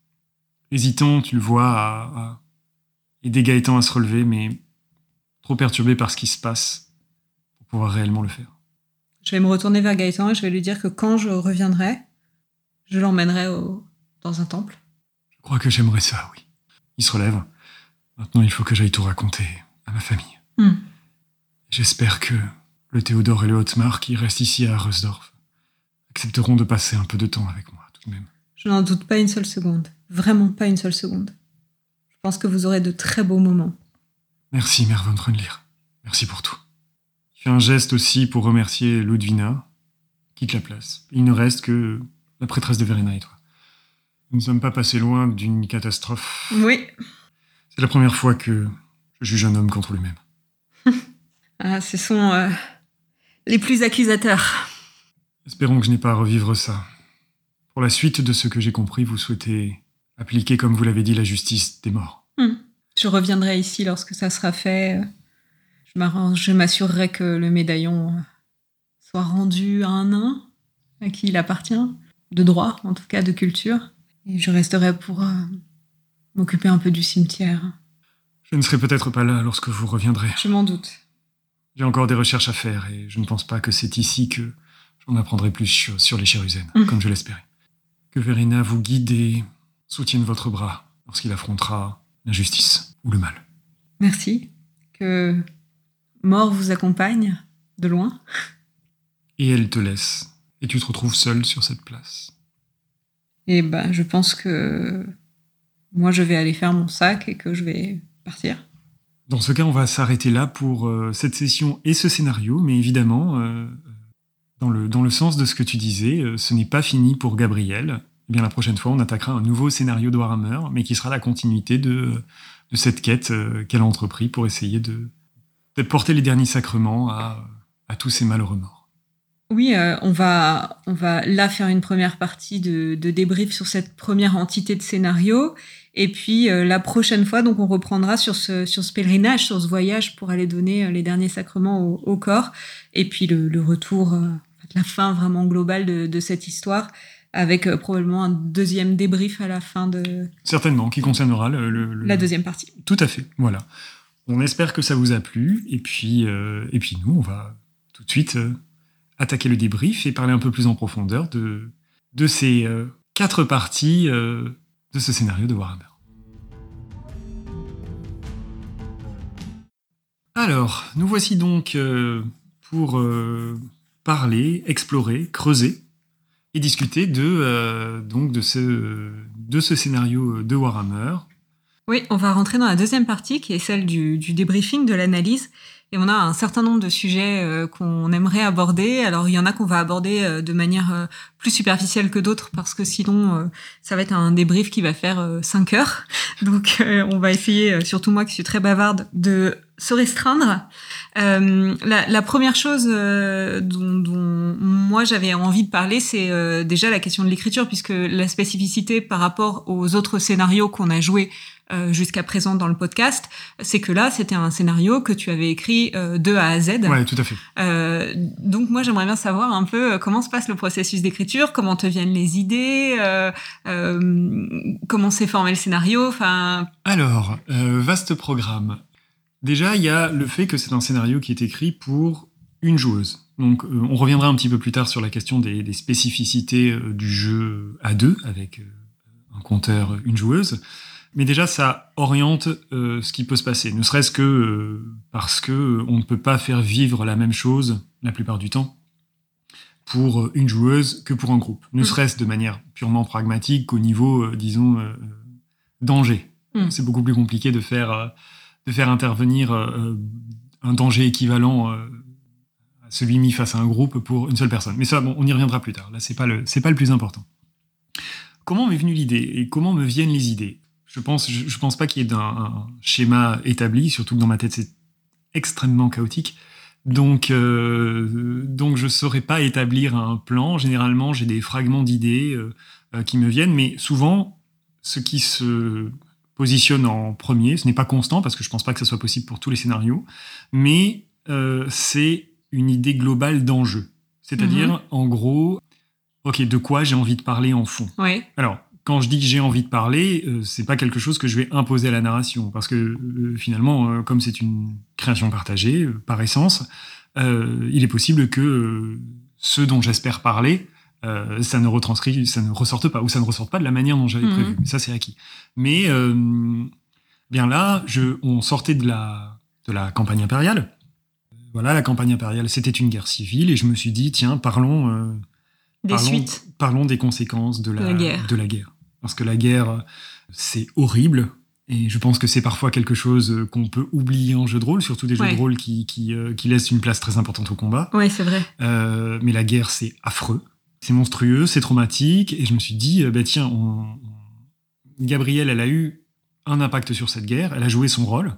Hésitant, tu le vois à aider Gaëtan à se relever, mais trop perturbé par ce qui se passe pour pouvoir réellement le faire. Je vais me retourner vers Gaëtan et je vais lui dire que quand je reviendrai, je l'emmènerai dans un temple. Je crois que j'aimerais ça, oui. Il se relève. Maintenant, il faut que j'aille tout raconter à ma famille. Hmm. J'espère que le Théodore et le Hotmar qui restent ici à Rusdorf accepteront de passer un peu de temps avec moi, tout de même. Je n'en doute pas une seule seconde. Vraiment pas une seule seconde. Je pense que vous aurez de très beaux moments. Merci, Mère von Trunlir. Merci pour tout. Je fais un geste aussi pour remercier Ludwina. Quitte la place. Il ne reste que la prêtresse de Verena et toi. Nous ne sommes pas passés loin d'une catastrophe. Oui. C'est la première fois que je juge un homme contre lui-même. ah, ce sont euh, les plus accusateurs. Espérons que je n'ai pas à revivre ça. Pour la suite de ce que j'ai compris, vous souhaitez appliquer, comme vous l'avez dit, la justice des morts. Hmm. Je reviendrai ici lorsque ça sera fait. Je m'assurerai que le médaillon soit rendu à un nain à qui il appartient. de droit, en tout cas de culture. Et je resterai pour m'occuper un peu du cimetière. Je ne serai peut-être pas là lorsque vous reviendrez. Je m'en doute. J'ai encore des recherches à faire et je ne pense pas que c'est ici que j'en apprendrai plus sur, les Chérusènes, mm. comme je l'espérais. Que Verena vous guide et soutienne votre bras lorsqu'il affrontera l'injustice ou le mal. Merci. Que mort vous accompagne de loin. Et elle te laisse. Et tu te retrouves seul sur cette place. Et ben, je pense que moi, je vais aller faire mon sac et que je vais partir. Dans ce cas, on va s'arrêter là pour euh, cette session et ce scénario, mais évidemment, euh, dans, le, dans le sens de ce que tu disais, euh, ce n'est pas fini pour Gabriel. Bien, la prochaine fois, on attaquera un nouveau scénario de Warhammer, mais qui sera la continuité de, cette quête qu'elle a entrepris pour essayer de, porter les derniers sacrements à, tous ces malheureux morts. Oui, on, va, on va là faire une première partie de, débrief sur cette première entité de scénario. Et puis euh, la prochaine fois, donc on reprendra sur ce, sur pèlerinage, sur ce voyage pour aller donner euh, les derniers sacrements au, corps. Et puis le, retour, euh, la fin vraiment globale de, cette histoire, avec probablement un deuxième débrief à la fin de... Certainement, qui concernera le, la deuxième partie. Tout à fait, voilà. On espère que ça vous a plu. Et puis, et puis nous, on va tout de suite attaquer le débrief et parler un peu plus en profondeur de, de ces quatre parties de ce scénario de Warhammer. Alors, nous voici donc euh, pour euh, parler, explorer, creuser discuter de, euh, donc de, ce, de ce scénario de Warhammer. Oui, on va rentrer dans la deuxième partie qui est celle du, débriefing, de l'analyse. Et on a un certain nombre de sujets euh, qu'on aimerait aborder. Alors il y en a qu'on va aborder euh, de manière plus superficielle que d'autres parce que sinon ça va être un débrief qui va faire 5 heures. Donc on va essayer, surtout moi qui suis très bavarde, de se restreindre. La, la, première chose dont, dont, moi j'avais envie de parler, c'est déjà la question de l'écriture puisque la spécificité par rapport aux autres scénarios qu'on a joués euh, jusqu'à présent dans le podcast, c'est que là, c'était un scénario que tu avais écrit euh, de A à Z. Ouais, tout à fait. Euh, donc moi, j'aimerais bien savoir un peu euh, comment se passe le processus d'écriture, comment te viennent les idées, comment s'est formé le scénario. Enfin. Alors, vaste programme. Déjà, il y a le fait que c'est un scénario qui est écrit pour une joueuse. Donc, on reviendra un petit peu plus tard sur la question des, des spécificités du jeu à deux avec un compteur, une joueuse. Mais déjà, ça oriente euh, ce qui peut se passer, ne serait-ce que euh, parce que euh, on ne peut pas faire vivre la même chose la plupart du temps pour une joueuse que pour un groupe, ne mm. serait-ce de manière purement pragmatique qu'au niveau, disons, danger. Mm. C'est beaucoup plus compliqué de faire, de faire intervenir un danger équivalent à celui mis face à un groupe pour une seule personne. Mais ça, bon, on y reviendra plus tard. Là, c'est pas le, c'est pas le plus important. Comment m'est venue l'idée et comment me viennent les idées? Je pense, je, pense pas qu'il y ait un, schéma établi, surtout que dans ma tête c'est extrêmement chaotique. Donc, euh, donc je saurais pas établir un plan. Généralement, j'ai des fragments d'idées euh, euh, qui me viennent, mais souvent, ce qui se positionne en premier, ce n'est pas constant parce que je pense pas que ça soit possible pour tous les scénarios, mais c'est une idée globale d'enjeu. C'est-à-dire, mhm. en gros, ok, de quoi j'ai envie de parler en fond? Alors, quand je dis que j'ai envie de parler, euh, c'est pas quelque chose que je vais imposer à la narration, parce que euh, finalement, euh, comme c'est une création partagée par essence, il est possible que ce dont j'espère parler, ça ne retranscrit, ça ne ressorte pas, ou ça ne ressorte pas de la manière dont j'avais mhm. prévu. Ça, c'est acquis. Mais bien là, je, on sortait de la de la campagne impériale. Voilà, la campagne impériale, c'était une guerre civile, et je me suis dit, tiens, parlons des parlons, suites. Parlons des conséquences de la, de la guerre. Parce que la guerre, c'est horrible. Et je pense que c'est parfois quelque chose qu'on peut oublier en jeu de rôle, surtout des jeux de rôle qui, qui, euh, qui, laissent une place très importante au combat. Oui, c'est vrai. Euh, mais la guerre, c'est affreux, c'est monstrueux, c'est traumatique. Et je me suis dit, bah, tiens, on... Gabrielle, elle a eu un impact sur cette guerre, elle a joué son rôle.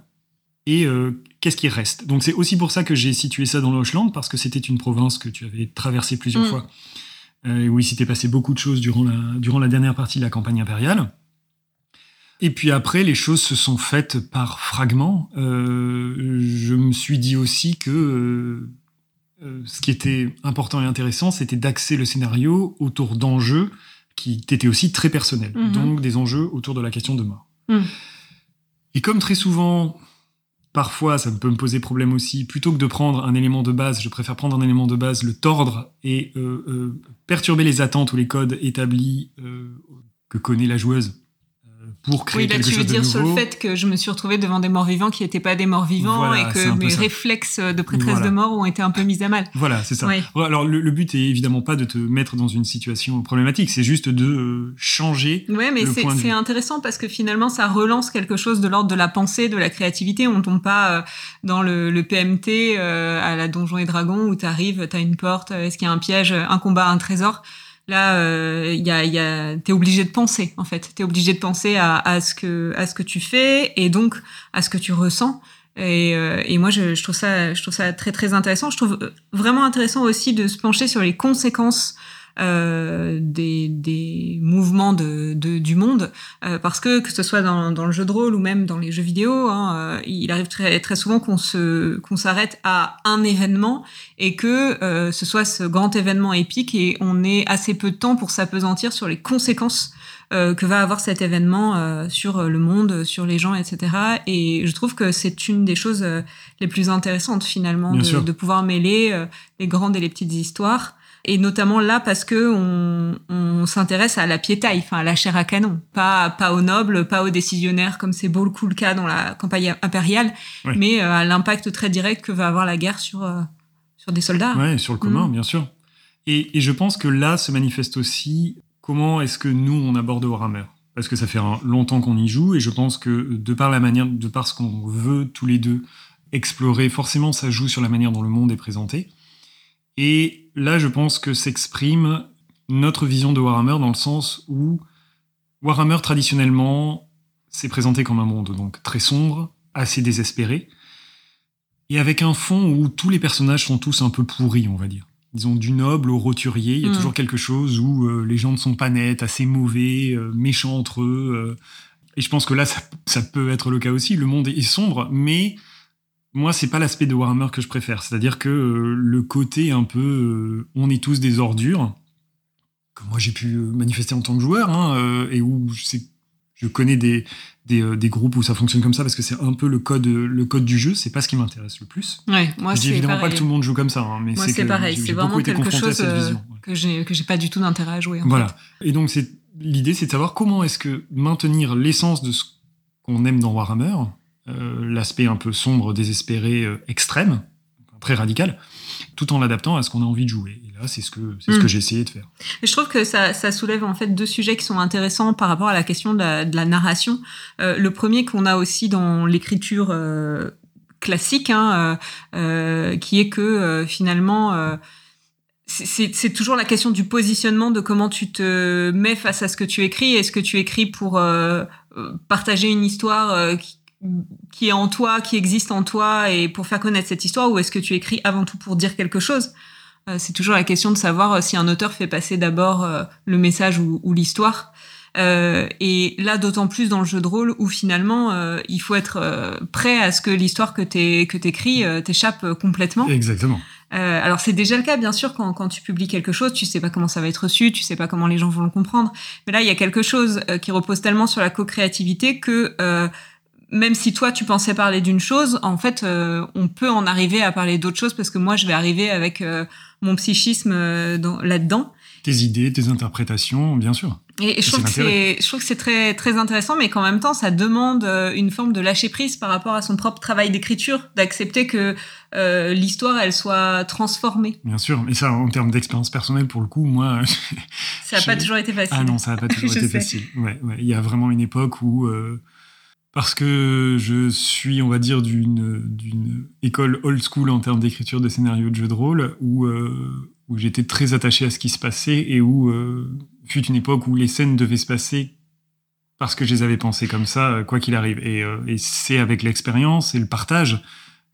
Et euh, qu'est-ce qui reste? Donc c'est aussi pour ça que j'ai situé ça dans l'Ochland, parce que c'était une province que tu avais traversée plusieurs mm. fois euh, où il s'était passé beaucoup de choses durant la, durant la dernière partie de la campagne impériale. Et puis après, les choses se sont faites par fragments. Euh, je me suis dit aussi que ce qui était important et intéressant, c'était d'axer le scénario autour d'enjeux qui étaient aussi très personnels, mhm. donc des enjeux autour de la question de mort. Mhm. Et comme très souvent, parfois ça peut me poser problème aussi, plutôt que de prendre un élément de base, je préfère prendre un élément de base, le tordre et euh, euh, perturber les attentes ou les codes établis euh, que connaît la joueuse pour créer oui, là, tu veux dire sur le fait que je me suis retrouvée devant des morts vivants qui n'étaient pas des morts vivants et que mes réflexes de prêtresse de mort ont été un peu mis à mal. Voilà, c'est ça. Alors le, but est évidemment pas de te mettre dans une situation problématique, c'est juste de euh, changer. Ouais, mais c'est intéressant parce que finalement ça relance quelque chose de l'ordre de la pensée, de la créativité. On tombe pas euh, dans le, PMT euh, à la Donjon et Dragon où tu arrives, tu as une porte, est-ce qu'il y a un piège, un combat, un trésor? Là, euh, y a, y a, t'es obligé de penser en fait. T'es obligé de penser à, à, ce que à ce que tu fais et donc à ce que tu ressens. Et, euh, et moi, je, je, trouve ça, je trouve ça très très intéressant. Je trouve vraiment intéressant aussi de se pencher sur les conséquences euh, des, des, mouvements de, de, du monde, euh, parce que que ce soit dans, dans, le jeu de rôle ou même dans les jeux vidéo, hein, euh, il arrive très, très souvent qu'on se qu'on s'arrête à un événement et que euh, ce soit ce grand événement épique et on ait assez peu de temps pour s'apesantir sur les conséquences que va avoir cet événement sur le monde, sur les gens, etc. Et je trouve que c'est une des choses les plus intéressantes finalement de, de, pouvoir mêler les grandes et les petites histoires et notamment là parce que on, on s'intéresse à la piétaille, enfin à la chair à canon, pas pas aux nobles, pas aux décisionnaires comme c'est beaucoup le cas dans la campagne impériale, mais euh, à l'impact très direct que va avoir la guerre sur euh, sur des soldats. Ouais, sur le commun, mm. bien sûr. Et, et, je pense que là se manifeste aussi comment est-ce que nous on aborde Warhammer parce que ça fait longtemps qu'on y joue et je pense que de par la manière, de par ce qu'on veut tous les deux explorer, forcément ça joue sur la manière dont le monde est présenté. Et là, je pense que s'exprime notre vision de Warhammer dans le sens où Warhammer, traditionnellement, s'est présenté comme un monde donc très sombre, assez désespéré, et avec un fond où tous les personnages sont tous un peu pourris, on va dire. Disons, du noble au roturier, il y a mm. toujours quelque chose où euh, les gens ne sont pas nets, assez mauvais, euh, méchants entre eux. Euh. et je pense que là, ça, ça, peut être le cas aussi. Le monde est sombre, mais moi, c'est pas l'aspect de Warhammer que je préfère. C'est-à-dire que euh, le côté un peu euh, on est tous des ordures, que moi j'ai pu euh, manifester en tant que joueur, hein, et où je, je connais des, des, des, groupes où ça fonctionne comme ça parce que c'est un peu le code, le code du jeu, c'est pas ce qui m'intéresse le plus. Ouais, moi je dis évidemment pas que tout le monde joue comme ça, hein, mais moi c'est pareil, c'est vraiment quelque chose que j'ai que j'ai pas du tout d'intérêt à jouer. En voilà. Et donc c'est l'idée, c'est de savoir comment est-ce que maintenir l'essence de ce qu'on aime dans Warhammer, l'aspect un peu sombre, désespéré, euh, extrême, très radical, tout en l'adaptant à ce qu'on a envie de jouer. Et là, c'est ce que ce que hmm. j'ai essayé de faire. Et je trouve que ça, ça, soulève en fait deux sujets qui sont intéressants par rapport à la question de la, de la narration. Euh, le premier qu'on a aussi dans l'écriture euh, classique, hein, euh, qui est que finalement c'est toujours la question du positionnement, de comment tu te mets face à ce que tu écris. Est-ce que tu écris pour euh, partager une histoire euh, qui, qui est en toi, qui existe en toi, et pour faire connaître cette histoire, ou est-ce que tu écris avant tout pour dire quelque chose? Euh, C'est toujours la question de savoir euh, si un auteur fait passer d'abord euh, le message ou, ou l'histoire. et là, d'autant plus dans le jeu de rôle où finalement, il faut être prêt à ce que l'histoire que tu que t'écris t'échappe complètement. Exactement. alors c'est déjà le cas, bien sûr, quand, quand tu publies quelque chose, tu sais pas comment ça va être reçu, tu sais pas comment les gens vont le comprendre. Mais là, il y a quelque chose qui repose tellement sur la co-créativité que même si toi tu pensais parler d'une chose, en fait, euh, on peut en arriver à parler d'autre chose parce que moi, je vais arriver avec euh, mon psychisme euh, là-dedans. Tes idées, tes interprétations, bien sûr. Et, je, trouve que c'est, je trouve que c'est très très intéressant, mais qu'en même temps, ça demande une forme de lâcher prise par rapport à son propre travail d'écriture, d'accepter que l'histoire, elle soit transformée. Bien sûr, mais ça, en termes d'expérience personnelle, pour le coup, moi, ça n'a pas toujours été facile. Ah non, ça n'a pas toujours été facile. Ouais, ouais. Il y a vraiment une époque où parce que je suis, on va dire, d'une, école old school en termes d'écriture de scénarios de jeux de rôle, où, euh, j'étais très attaché à ce qui se passait et où euh, fut une époque où les scènes devaient se passer parce que je les avais pensées comme ça, euh, quoi qu'il arrive. Et, et c'est avec l'expérience et le partage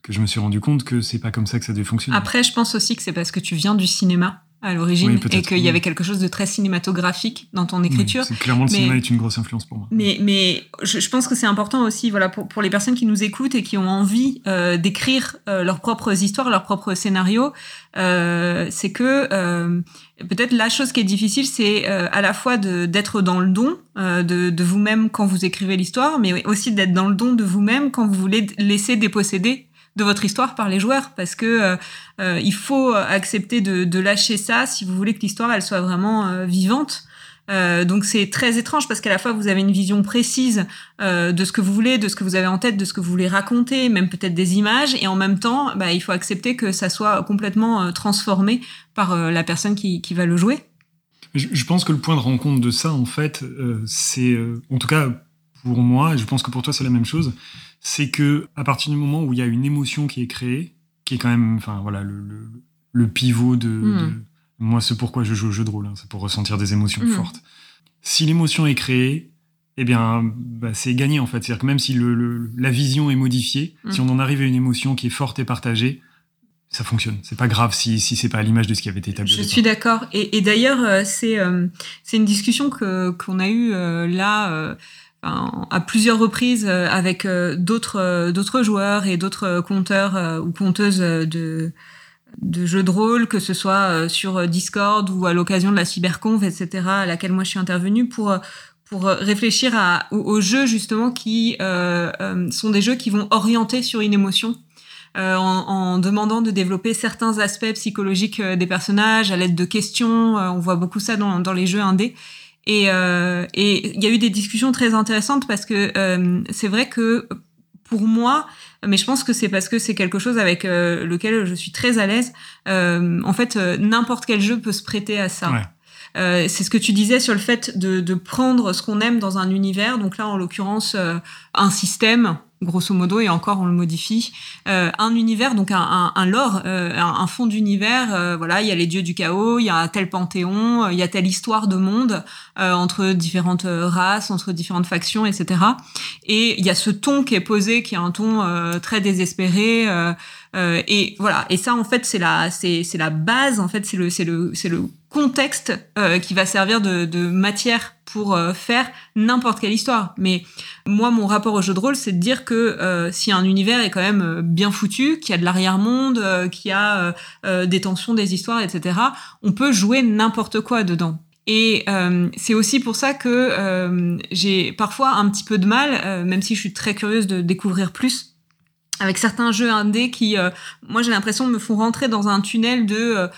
que je me suis rendu compte que c'est pas comme ça que ça devait fonctionner. Après, je pense aussi que c'est parce que tu viens du cinéma à l'origine et qu'il y avait quelque chose de très cinématographique dans ton écriture. clairement le cinéma est une grosse influence pour moi. Mais, mais je, pense que c'est important aussi voilà, pour, pour les personnes qui nous écoutent et qui ont envie euh, d'écrire euh, leurs propres histoires, leurs propres scénarios, euh, c'est que euh, peut-être la chose qui est difficile, c'est à la fois d'être dans le don de, de vous-même quand vous écrivez l'histoire, mais aussi d'être dans le don de vous-même quand vous voulez laisser déposséder de votre histoire par les joueurs parce que euh, euh, il faut accepter de, lâcher ça si vous voulez que l'histoire elle soit vraiment euh, vivante. donc c'est très étrange parce qu'à la fois vous avez une vision précise de ce que vous voulez, de ce que vous avez en tête, de ce que vous voulez raconter, même peut-être des images, et en même temps, bah, il faut accepter que ça soit complètement transformé par la personne qui, va le jouer. Je, pense que le point de rencontre de ça, en fait, c'est, en tout cas pour moi, je pense que pour toi c'est la même chose, c'est que à partir du moment où il y a une émotion qui est créée, qui est quand même, enfin voilà, le, pivot de, hmm. moi, c'est pourquoi je joue au jeu de rôle, hein, c'est pour ressentir des émotions hmm. fortes. Si l'émotion est créée, eh bien, bah, c'est gagné en fait. C'est-à-dire que même si la vision est modifiée, hmm. si on en arrive à une émotion qui est forte et partagée, ça fonctionne. C'est pas grave si, si c'est pas à l'image de ce qui avait été établi. Je suis d'accord. Et, d'ailleurs, euh, c'est euh, c'est une discussion qu'on a eue euh, là à plusieurs reprises euh, avec euh, d'autres euh, d'autres joueurs et d'autres compteurs ou compteuses de jeux de rôle, que ce soit sur Discord ou à l'occasion de la cyberconf, etc., à laquelle moi je suis intervenue pour pour réfléchir aux, jeux justement qui sont des jeux qui vont orienter sur une émotion. en, en, demandant de développer certains aspects psychologiques des personnages à l'aide de questions. on voit beaucoup ça dans, dans les jeux indés. Et euh, et il y a eu des discussions très intéressantes parce que euh, c'est vrai que pour moi, mais je pense que c'est parce que c'est quelque chose avec euh, lequel je suis très à l'aise. en fait, n'importe quel jeu peut se prêter à ça. c'est ce que tu disais sur le fait de, de prendre ce qu'on aime dans un univers. Donc là, en l'occurrence, un système grosso modo, et encore on le modifie, euh, un univers, donc un, un, un lore, euh, un, fond d'univers. Euh, voilà, il y a les dieux du chaos, il y a tel panthéon, il y a telle histoire de monde entre différentes races, entre différentes factions, etc. Et il y a ce ton qui est posé, qui est un ton très désespéré. et voilà. Et ça, en fait, c'est la, c'est, c'est la base. En fait, c'est le, c'est le, c'est le contexte qui va servir de, de matière pour euh, faire n'importe quelle histoire. Mais moi, mon rapport au jeu de rôle, c'est de dire que euh, si un univers est quand même euh, bien foutu, qu'il y a de l'arrière-monde, euh, qu'il y a des tensions, des histoires, etc., on peut jouer n'importe quoi dedans. Et c'est aussi pour ça que j'ai parfois un petit peu de mal, même si je suis très curieuse de découvrir plus, avec certains jeux indés qui, moi j'ai l'impression, me font rentrer dans un tunnel de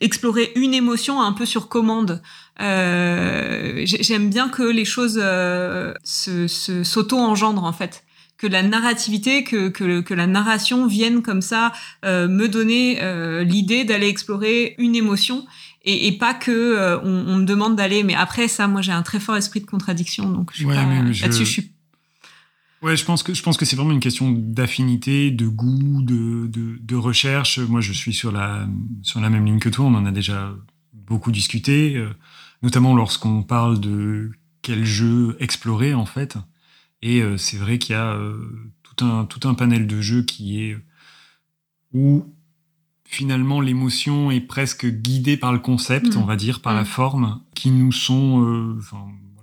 explorer une émotion un peu sur commande. Euh, j'aime bien que les choses euh, se, se s'auto-engendrent en fait que la narrativité, que, que, que, la narration vienne comme ça euh, me donner euh, l'idée d'aller explorer une émotion et, et pas que euh, on, on, me demande d'aller. Mais après ça, moi j'ai un très fort esprit de contradiction, donc je suis ouais, là-dessus je suis. Ouais, je pense que je pense que c'est vraiment une question d'affinité, de goût, de, de, de, recherche. Moi, je suis sur la sur la même ligne que toi. On en a déjà beaucoup discuté notamment lorsqu'on parle de quel jeu explorer en fait. Et euh, c'est vrai qu'il y a euh, tout, un, tout un panel de jeux qui est où finalement l'émotion est presque guidée par le concept, mm. on va dire, par la mm. forme, qui nous sont,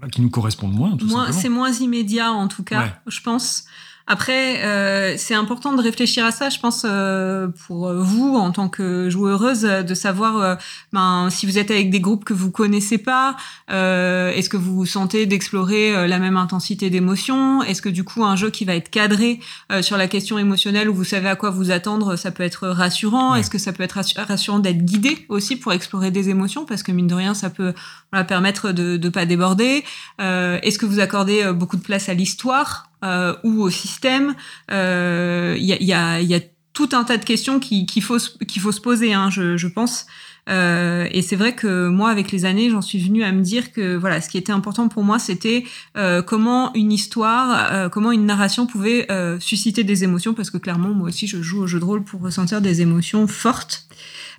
qui nous correspondent moins. Tout moins c'est moins immédiat en tout cas, je pense. Après, euh, c'est important de réfléchir à ça, je pense, euh, pour vous en tant que joueuse, de savoir euh, ben, si vous êtes avec des groupes que vous connaissez pas, euh, est-ce que vous vous sentez d'explorer euh, la même intensité d'émotion Est-ce que du coup un jeu qui va être cadré sur la question émotionnelle où vous savez à quoi vous attendre, ça peut être rassurant? Est-ce que ça peut être rassurant d'être guidé aussi pour explorer des émotions? Parce que mine de rien, ça peut voilà, permettre de ne pas déborder. Est-ce que vous accordez beaucoup de place à l'histoire? Euh, ou au système. Il euh, y, a, y, a, y, a, tout un tas de questions qu'il faut, qu'il faut se poser, hein, je, je pense. Euh, et c'est vrai que moi, avec les années, j'en suis venue à me dire que voilà, ce qui était important pour moi, c'était euh, comment une histoire, euh, comment une narration pouvait euh, susciter des émotions, parce que clairement, moi aussi, je joue au jeu de rôle pour ressentir des émotions fortes.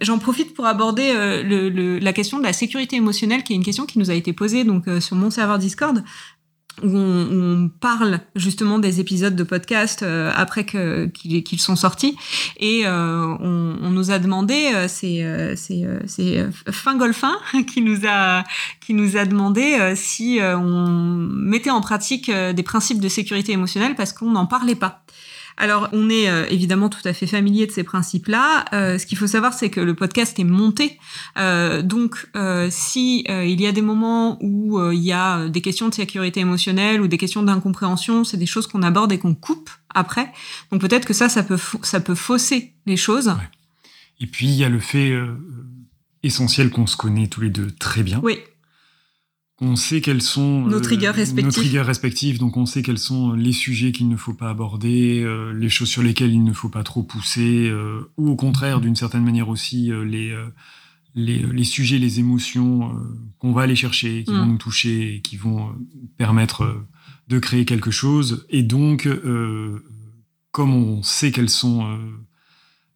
J'en profite pour aborder le, le, la question de la sécurité émotionnelle, qui est une question qui nous a été posée donc sur mon serveur Discord où on, parle justement des épisodes de podcast euh, après que, qu'ils, sont sortis. Et euh, on, on, nous a demandé, euh, c'est, euh, c'est, c'est Fin Golfin qui nous a, qui nous a demandé si on mettait en pratique des principes de sécurité émotionnelle parce qu'on n'en parlait pas. Alors, on est euh, évidemment tout à fait familier de ces principes-là. Euh, ce qu'il faut savoir, c'est que le podcast est monté. Euh, donc, si il y a des moments où il y a des questions de sécurité émotionnelle ou des questions d'incompréhension, c'est des choses qu'on aborde et qu'on coupe après. Donc, peut-être que ça, ça peut, ça peut fausser les choses. Et puis, il y a le fait essentiel qu'on se connaît tous les deux très bien. Oui on sait quels sont nos triggers respectifs. Nos triggers respectifs, donc on sait quels sont les sujets qu'il ne faut pas aborder, euh, les choses sur lesquelles il ne faut pas trop pousser, euh, ou au contraire, d'une certaine manière aussi, euh, les, les, sujets, les émotions qu'on va aller chercher, qui vont mm. nous toucher, et qui vont permettre de créer quelque chose. Et donc, comme on sait quels sont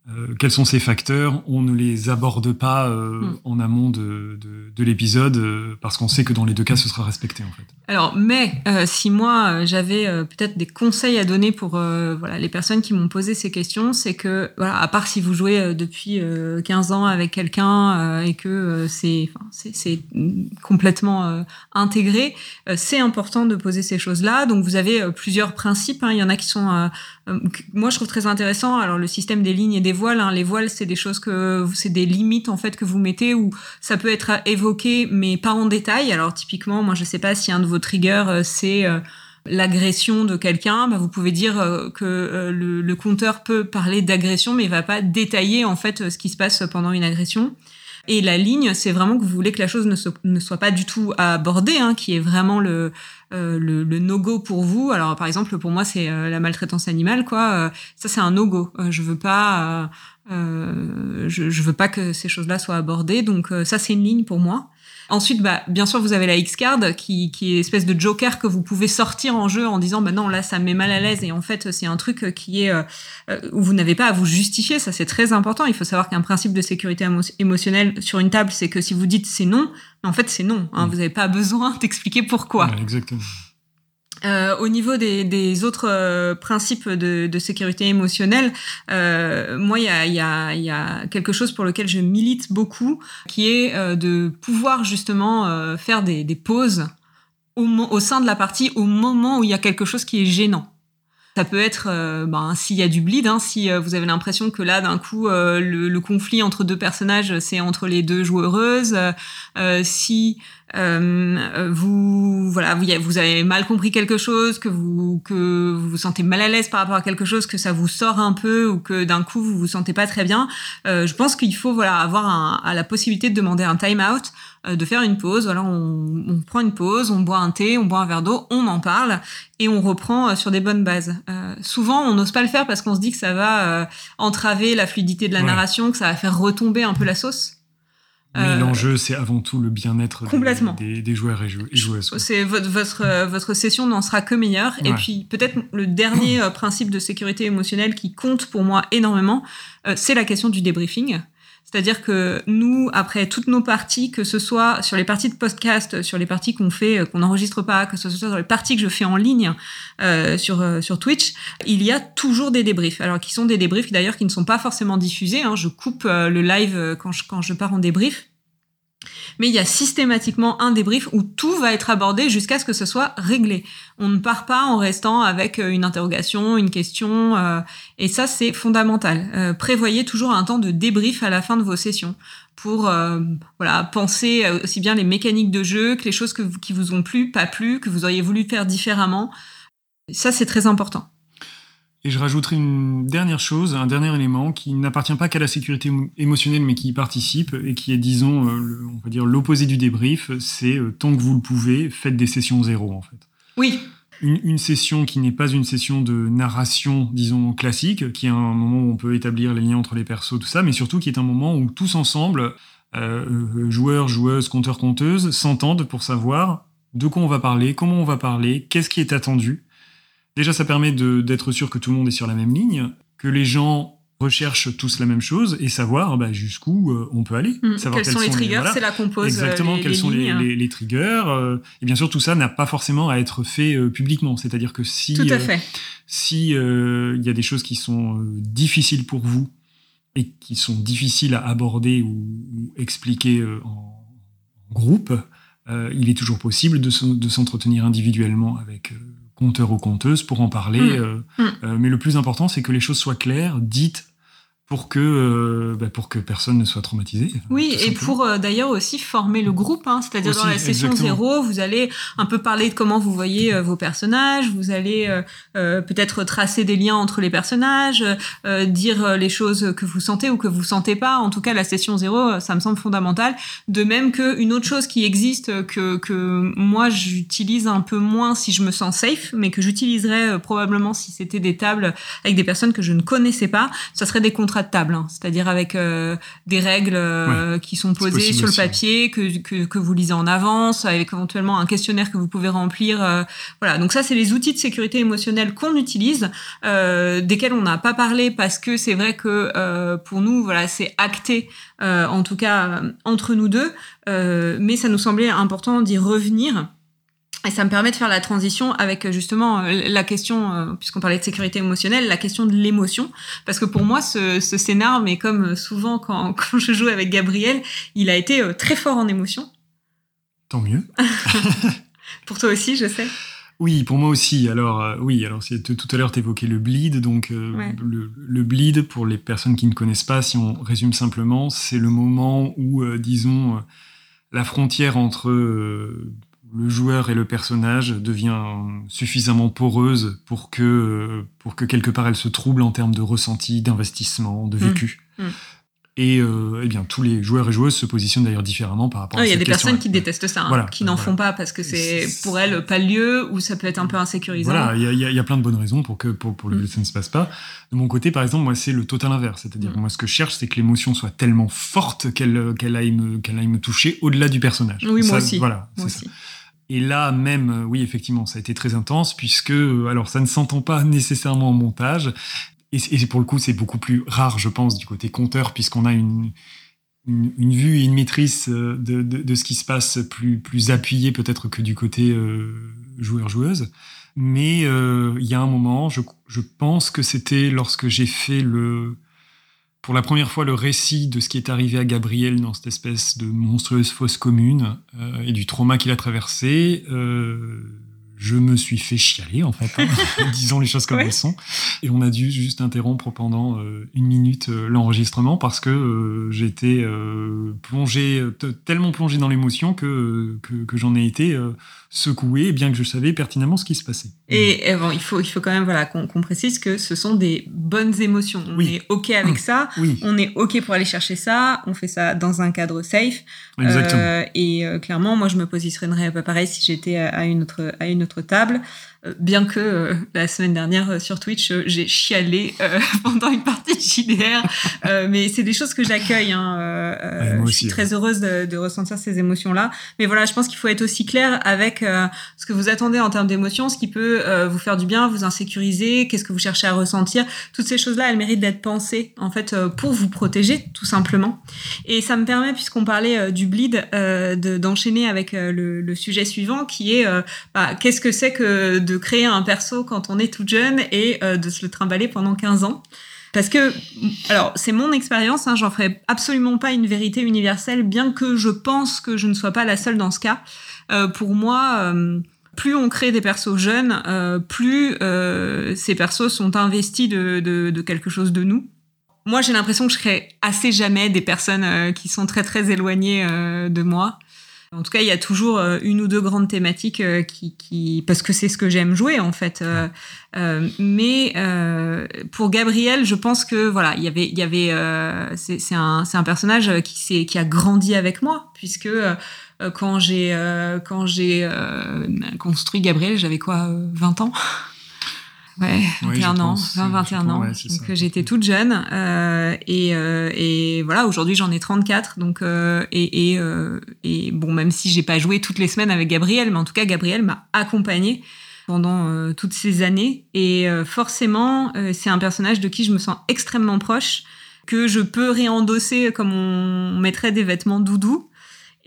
euh, quels sont ces facteurs? On ne les aborde pas euh, hmm. en amont de, de, de l'épisode euh, parce qu'on sait que dans les deux cas, ce sera respecté en fait. Alors, mais si moi j'avais peut-être des conseils à donner pour voilà les personnes qui m'ont posé ces questions, c'est que voilà, à part si vous jouez depuis 15 ans avec quelqu'un et que c'est c'est complètement intégré, c'est important de poser ces choses-là. Donc vous avez plusieurs principes. Hein. Il y en a qui sont moi je trouve très intéressant. Alors le système des lignes et des voiles. Hein. Les voiles, c'est des choses que c'est des limites en fait que vous mettez où ça peut être évoqué, mais pas en détail. Alors typiquement, moi je sais pas si un de vos triggers euh, c'est euh, l'agression de quelqu'un, bah, vous pouvez dire euh, que le, le, compteur peut parler d'agression, mais il va pas détailler en fait ce qui se passe pendant une agression. Et la ligne, c'est vraiment que vous voulez que la chose ne, ne soit pas du tout abordée, hein, qui est vraiment le, euh, le, le no-go pour vous. Alors, par exemple, pour moi, c'est euh, la maltraitance animale, quoi. Euh, ça, c'est un no-go. je veux pas, je, je, veux pas que ces choses-là soient abordées. Donc, ça, c'est une ligne pour moi. Ensuite, bah, bien sûr, vous avez la X-Card qui, qui est espèce de joker que vous pouvez sortir en jeu en disant, bah non, là, ça me met mal à l'aise. Et en fait, c'est un truc qui est euh, où vous n'avez pas à vous justifier. Ça, c'est très important. Il faut savoir qu'un principe de sécurité émotionnelle sur une table, c'est que si vous dites c'est non, en fait, c'est non. Hein, mm. Vous n'avez pas besoin d'expliquer pourquoi. exactement. Euh, au niveau des, des autres euh, principes de, de, sécurité émotionnelle, euh, moi, il y a, y, a, y a, quelque chose pour lequel je milite beaucoup, qui est euh, de pouvoir justement euh, faire des, des pauses au, au, sein de la partie au moment où il y a quelque chose qui est gênant. Ça peut être ben, s'il y a du bleed, hein, si vous avez l'impression que là, d'un coup, le, le, conflit entre deux personnages, c'est entre les deux joueuses, si euh, vous voilà vous, vous avez mal compris quelque chose que vous que vous vous sentez mal à l'aise par rapport à quelque chose que ça vous sort un peu ou que d'un coup vous vous sentez pas très bien euh, je pense qu'il faut voilà avoir un, à la possibilité de demander un time out euh, de faire une pause. Voilà on, on, prend une pause on boit un thé on boit un verre d'eau on en parle et on reprend euh, sur des bonnes bases. Euh, souvent on n'ose pas le faire parce qu'on se dit que ça va entraver la fluidité de la narration que ça va faire retomber un peu la sauce mais euh, l'enjeu, c'est avant tout le bien-être des, des, joueurs et, joueuses. C'est votre, votre, euh, votre session n'en sera que meilleure. Et puis, peut-être le dernier euh, principe de sécurité émotionnelle qui compte pour moi énormément, c'est la question du débriefing. C'est-à-dire que nous, après toutes nos parties, que ce soit sur les parties de podcast, sur les parties qu'on fait, qu'on n'enregistre pas, que ce soit sur les parties que je fais en ligne euh, sur sur Twitch, il y a toujours des débriefs. Alors qui sont des débriefs d'ailleurs qui ne sont pas forcément diffusés. Hein. Je coupe le live quand je quand je pars en débrief mais il y a systématiquement un débrief où tout va être abordé jusqu'à ce que ce soit réglé. On ne part pas en restant avec euh, une interrogation, une question, euh, et ça c'est fondamental. Euh, prévoyez toujours un temps de débrief à la fin de vos sessions pour voilà penser aussi bien les mécaniques de jeu que les choses qui vous ont plu, pas plu, que vous auriez voulu faire différemment. Ça c'est très important. Et je rajouterai une dernière chose, un dernier élément qui n'appartient pas qu'à la sécurité émotionnelle, mais qui y participe et qui est, disons, euh, on va dire l'opposé du débrief. C'est euh, tant que vous le pouvez, faites des sessions zéro, en fait. Oui. Une, session qui n'est pas une session de narration, disons, classique, qui est un moment où on peut établir les liens entre les persos, tout ça, mais surtout qui est un moment où tous ensemble, euh, joueurs, joueuses, compteurs, conteuses, s'entendent pour savoir de quoi on va parler, comment on va parler, qu'est-ce qui est attendu Déjà, ça permet d'être sûr que tout le monde est sur la même ligne, que les gens recherchent tous la même chose et savoir bah, jusqu'où euh, on peut aller. Mmh. Savoir quels, sont les triggers, c'est la compose. Exactement, quels sont les, les, triggers. et bien sûr, tout ça n'a pas forcément à être fait publiquement. C'est-à-dire que si tout à fait. si il y a des choses qui sont difficiles pour vous et qui sont difficiles à aborder ou, expliquer en groupe, il est toujours possible de, s'entretenir individuellement avec compteur ou conteuse pour en parler. Mm. Euh, mm. Euh, mais le plus important, c'est que les choses soient claires, dites, pour que euh, bah, pour que personne ne soit traumatisé. Oui, et pour euh, d'ailleurs aussi former le groupe, hein, c'est-à-dire dans la session zéro, vous allez un peu parler de comment vous voyez euh, vos personnages, vous allez peut-être tracer des liens entre les personnages, dire les choses que vous sentez ou que vous sentez pas. En tout cas, la session zéro, ça me semble fondamental. De même que une autre chose qui existe que que moi j'utilise un peu moins si je me sens safe, mais que j'utiliserais probablement si c'était des tables avec des personnes que je ne connaissais pas, ça serait des contrats de table, hein. c'est-à-dire avec euh, des règles euh, qui sont posées sur le papier, que, que, vous lisez en avance, avec éventuellement un questionnaire que vous pouvez remplir. Euh, voilà, donc ça, c'est les outils de sécurité émotionnelle qu'on utilise, desquels on n'a pas parlé parce que c'est vrai que pour nous, voilà, c'est acté, en tout cas entre nous deux, mais ça nous semblait important d'y revenir et ça me permet de faire la transition avec euh, justement euh, la question, euh, puisqu'on parlait de sécurité émotionnelle, la question de l'émotion. Parce que pour moi, ce, ce scénar, mais comme souvent quand, quand, je joue avec Gabriel, il a été très fort en émotion. Tant mieux. pour toi aussi, je sais. Oui, pour moi aussi. Alors oui, alors tout à l'heure tu évoquais le bleed, donc le, le, bleed pour les personnes qui ne connaissent pas, si on résume simplement, c'est le moment où, disons, la frontière entre le joueur et le personnage devient suffisamment poreuse pour que, pour que quelque part elle se trouble en termes de ressenti, d'investissement, de vécu. Mmh. Mmh. Et euh, eh bien, tous les joueurs et joueuses se positionnent d'ailleurs différemment par rapport à ah, cette Il y a des personnes qui détestent ça, hein, qui n'en font pas parce que c'est pour elles pas le lieu ou ça peut être un peu insécurisant. Voilà, il y, a, plein de bonnes raisons pour que pour, pour le mmh. ça ne se passe pas. De mon côté, par exemple, moi, c'est le total inverse. C'est-à-dire moi, ce que je cherche, c'est que l'émotion soit tellement forte qu'elle qu'elle aille, me, qu'elle aille me toucher au-delà du personnage. Oui, moi aussi. Voilà, moi aussi. Et là même, euh, oui, effectivement, ça a été très intense puisque, euh, alors, ça ne s'entend pas nécessairement en montage. Et, pour le coup, c'est beaucoup plus rare, je pense, du côté compteur, puisqu'on a une, une, vue et une maîtrise euh, de, de, ce qui se passe plus, plus appuyée peut-être que du côté joueur-joueuse. Mais il y a un moment, je, je pense que c'était lorsque j'ai fait le, pour la première fois le récit de ce qui est arrivé à Gabriel dans cette espèce de monstrueuse fosse commune euh, et du trauma qu'il a traversé. Euh, je me suis fait chialer en fait, hein, disons les choses comme elles sont. Et on a dû juste interrompre pendant euh, une minute euh, l'enregistrement parce que euh, j'étais plongé, tellement plongé dans l'émotion que, que, j'en ai été secoué, bien que je savais pertinemment ce qui se passait. Et, bon, il faut, il faut quand même voilà, qu'on précise que ce sont des bonnes émotions. On est OK avec ça, on est OK pour aller chercher ça, on fait ça dans un cadre safe. Exactement. et clairement, moi, je me positionnerais pas pareil si j'étais à une autre, à une autre table. Euh, bien que euh, la semaine dernière euh, sur Twitch, j'ai chialé pendant une partie de JDR, mais c'est des choses que j'accueille. Hein, je suis très heureuse de, ressentir ces émotions-là. Mais voilà, je pense qu'il faut être aussi clair avec ce que vous attendez en termes d'émotions, ce qui peut vous faire du bien, vous insécuriser, qu'est-ce que vous cherchez à ressentir. Toutes ces choses-là, elles méritent d'être pensées en fait pour vous protéger, tout simplement. Et ça me permet, puisqu'on parlait du bleed, d'enchaîner avec le, sujet suivant, qui est bah, qu'est-ce que c'est que de créer un perso quand on est tout jeune et euh, de se le trimballer pendant 15 ans. Parce que, alors, c'est mon expérience, hein, j'en ferai absolument pas une vérité universelle, bien que je pense que je ne sois pas la seule dans ce cas. Euh, pour moi, euh, plus on crée des persos jeunes, plus ces persos sont investis de, de, quelque chose de nous. Moi, j'ai l'impression que je crée assez jamais des personnes qui sont très très éloignées de moi. En tout cas, il y a toujours euh, une ou deux grandes thématiques euh, qui, parce que c'est ce que j'aime jouer en fait. Euh, mais pour Gabriel, je pense que voilà, il y avait, il y avait, c'est un, c'est un personnage qui s'est, qui a grandi avec moi puisque quand j'ai, quand j'ai construit Gabriel, j'avais quoi, 20 ans? Ouais, 21 ans, 20, 21 ans. donc j'étais toute jeune euh, et, euh, et voilà, aujourd'hui j'en ai 34. Donc euh, et, et, et bon, même si j'ai pas joué toutes les semaines avec Gabriel, mais en tout cas Gabriel m'a accompagné pendant toutes ces années. Et forcément, c'est un personnage de qui je me sens extrêmement proche, que je peux réendosser comme on mettrait des vêtements doudou.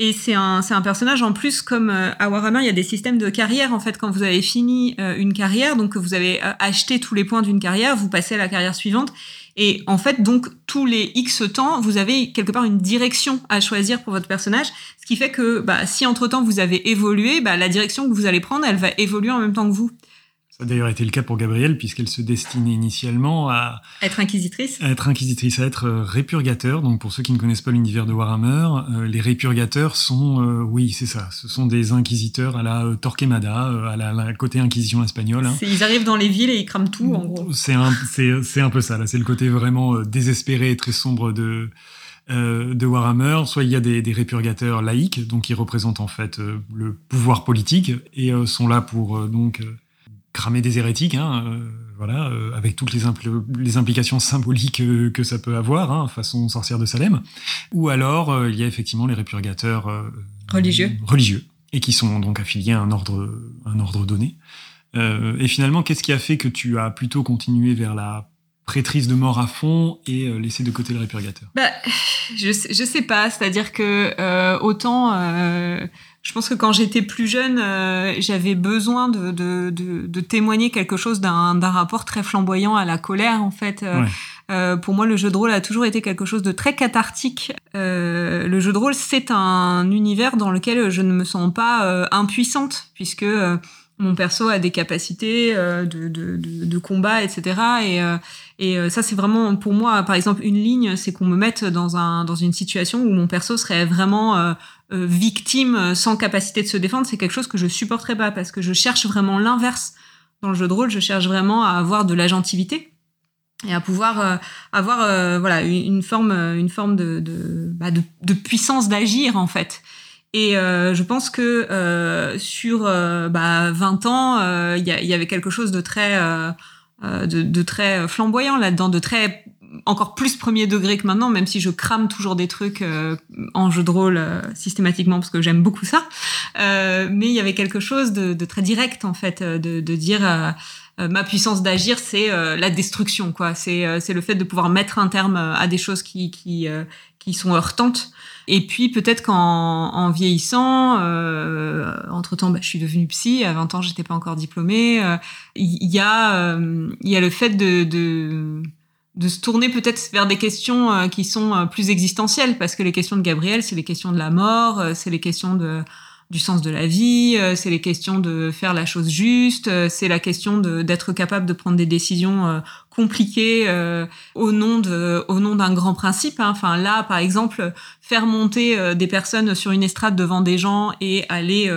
Et c'est un, c'est un personnage en plus comme à Warhammer, il y a des systèmes de carrière en fait. Quand vous avez fini une carrière, donc que vous avez acheté tous les points d'une carrière, vous passez à la carrière suivante. Et en fait, donc, tous les X temps, vous avez quelque part une direction à choisir pour votre personnage, ce qui fait que bah, si entre-temps vous avez évolué, bah, la direction que vous allez prendre, elle va évoluer en même temps que vous. Ça a d'ailleurs été le cas pour Gabrielle, puisqu'elle se destinait initialement à être inquisitrice. À être inquisitrice, à être euh, répurgateur. Donc pour ceux qui ne connaissent pas l'univers de Warhammer, euh, les répurgateurs sont, euh, oui, c'est ça, ce sont des inquisiteurs à la Torquemada, à la, côté inquisition espagnole. Hein. Ils arrivent dans les villes et ils crament tout, en gros. C'est un, c'est, un peu ça. Là, c'est le côté vraiment désespéré et très sombre de de Warhammer, soit il y a des, des, répurgateurs laïques, donc qui représentent en fait le pouvoir politique et sont là pour donc cramer des hérétiques, hein, euh, voilà, euh, avec toutes les, les implications symboliques euh, que ça peut avoir, hein, façon sorcière de Salem. Ou alors, il y a effectivement les répurgateurs religieux. religieux, et qui sont donc affiliés à un ordre, un ordre donné. et finalement, qu'est-ce qui a fait que tu as plutôt continué vers la prêtrise de mort à fond et laissé de côté le répurgateur? Bah, je, je sais pas, c'est-à-dire que autant je pense que quand j'étais plus jeune, euh, j'avais besoin de, de, de, de, témoigner quelque chose d'un rapport très flamboyant à la colère, en fait. Euh, euh, pour moi, le jeu de rôle a toujours été quelque chose de très cathartique. Euh, le jeu de rôle, c'est un univers dans lequel je ne me sens pas impuissante, puisque mon perso a des capacités de, de, de, combat, etc. Et, et ça, c'est vraiment pour moi, par exemple, une ligne, c'est qu'on me mette dans, un, dans une situation où mon perso serait vraiment euh, victime euh, sans capacité de se défendre, c'est quelque chose que je supporterais pas parce que je cherche vraiment l'inverse dans le jeu de rôle. Je cherche vraiment à avoir de l'agentivité et à pouvoir euh, avoir voilà une forme une forme de de, bah, de, de puissance d'agir en fait. Et je pense que sur bah, 20 ans, il y, y, avait quelque chose de très de, de, très flamboyant là-dedans, de très encore plus premier degré que maintenant, même si je crame toujours des trucs euh, en jeu de rôle euh, systématiquement parce que j'aime beaucoup ça. Euh, mais il y avait quelque chose de, de très direct en fait, de, de dire ma puissance d'agir, c'est la destruction, quoi. C'est c'est le fait de pouvoir mettre un terme à des choses qui qui qui sont heurtantes. Et puis peut-être qu'en en vieillissant, euh, entre temps, bah, je suis devenue psy. À 20 ans, j'étais pas encore diplômée. Il y a il y a le fait de, de de se tourner peut-être vers des questions euh, qui sont euh, plus existentielles, parce que les questions de Gabriel, c'est les questions de la mort, euh, c'est les questions de, du sens de la vie, c'est les questions de faire la chose juste, c'est la question d'être capable de prendre des décisions compliquées au nom de au nom d'un grand principe. Hein. Enfin là, par exemple, faire monter des personnes sur une estrade devant des gens et aller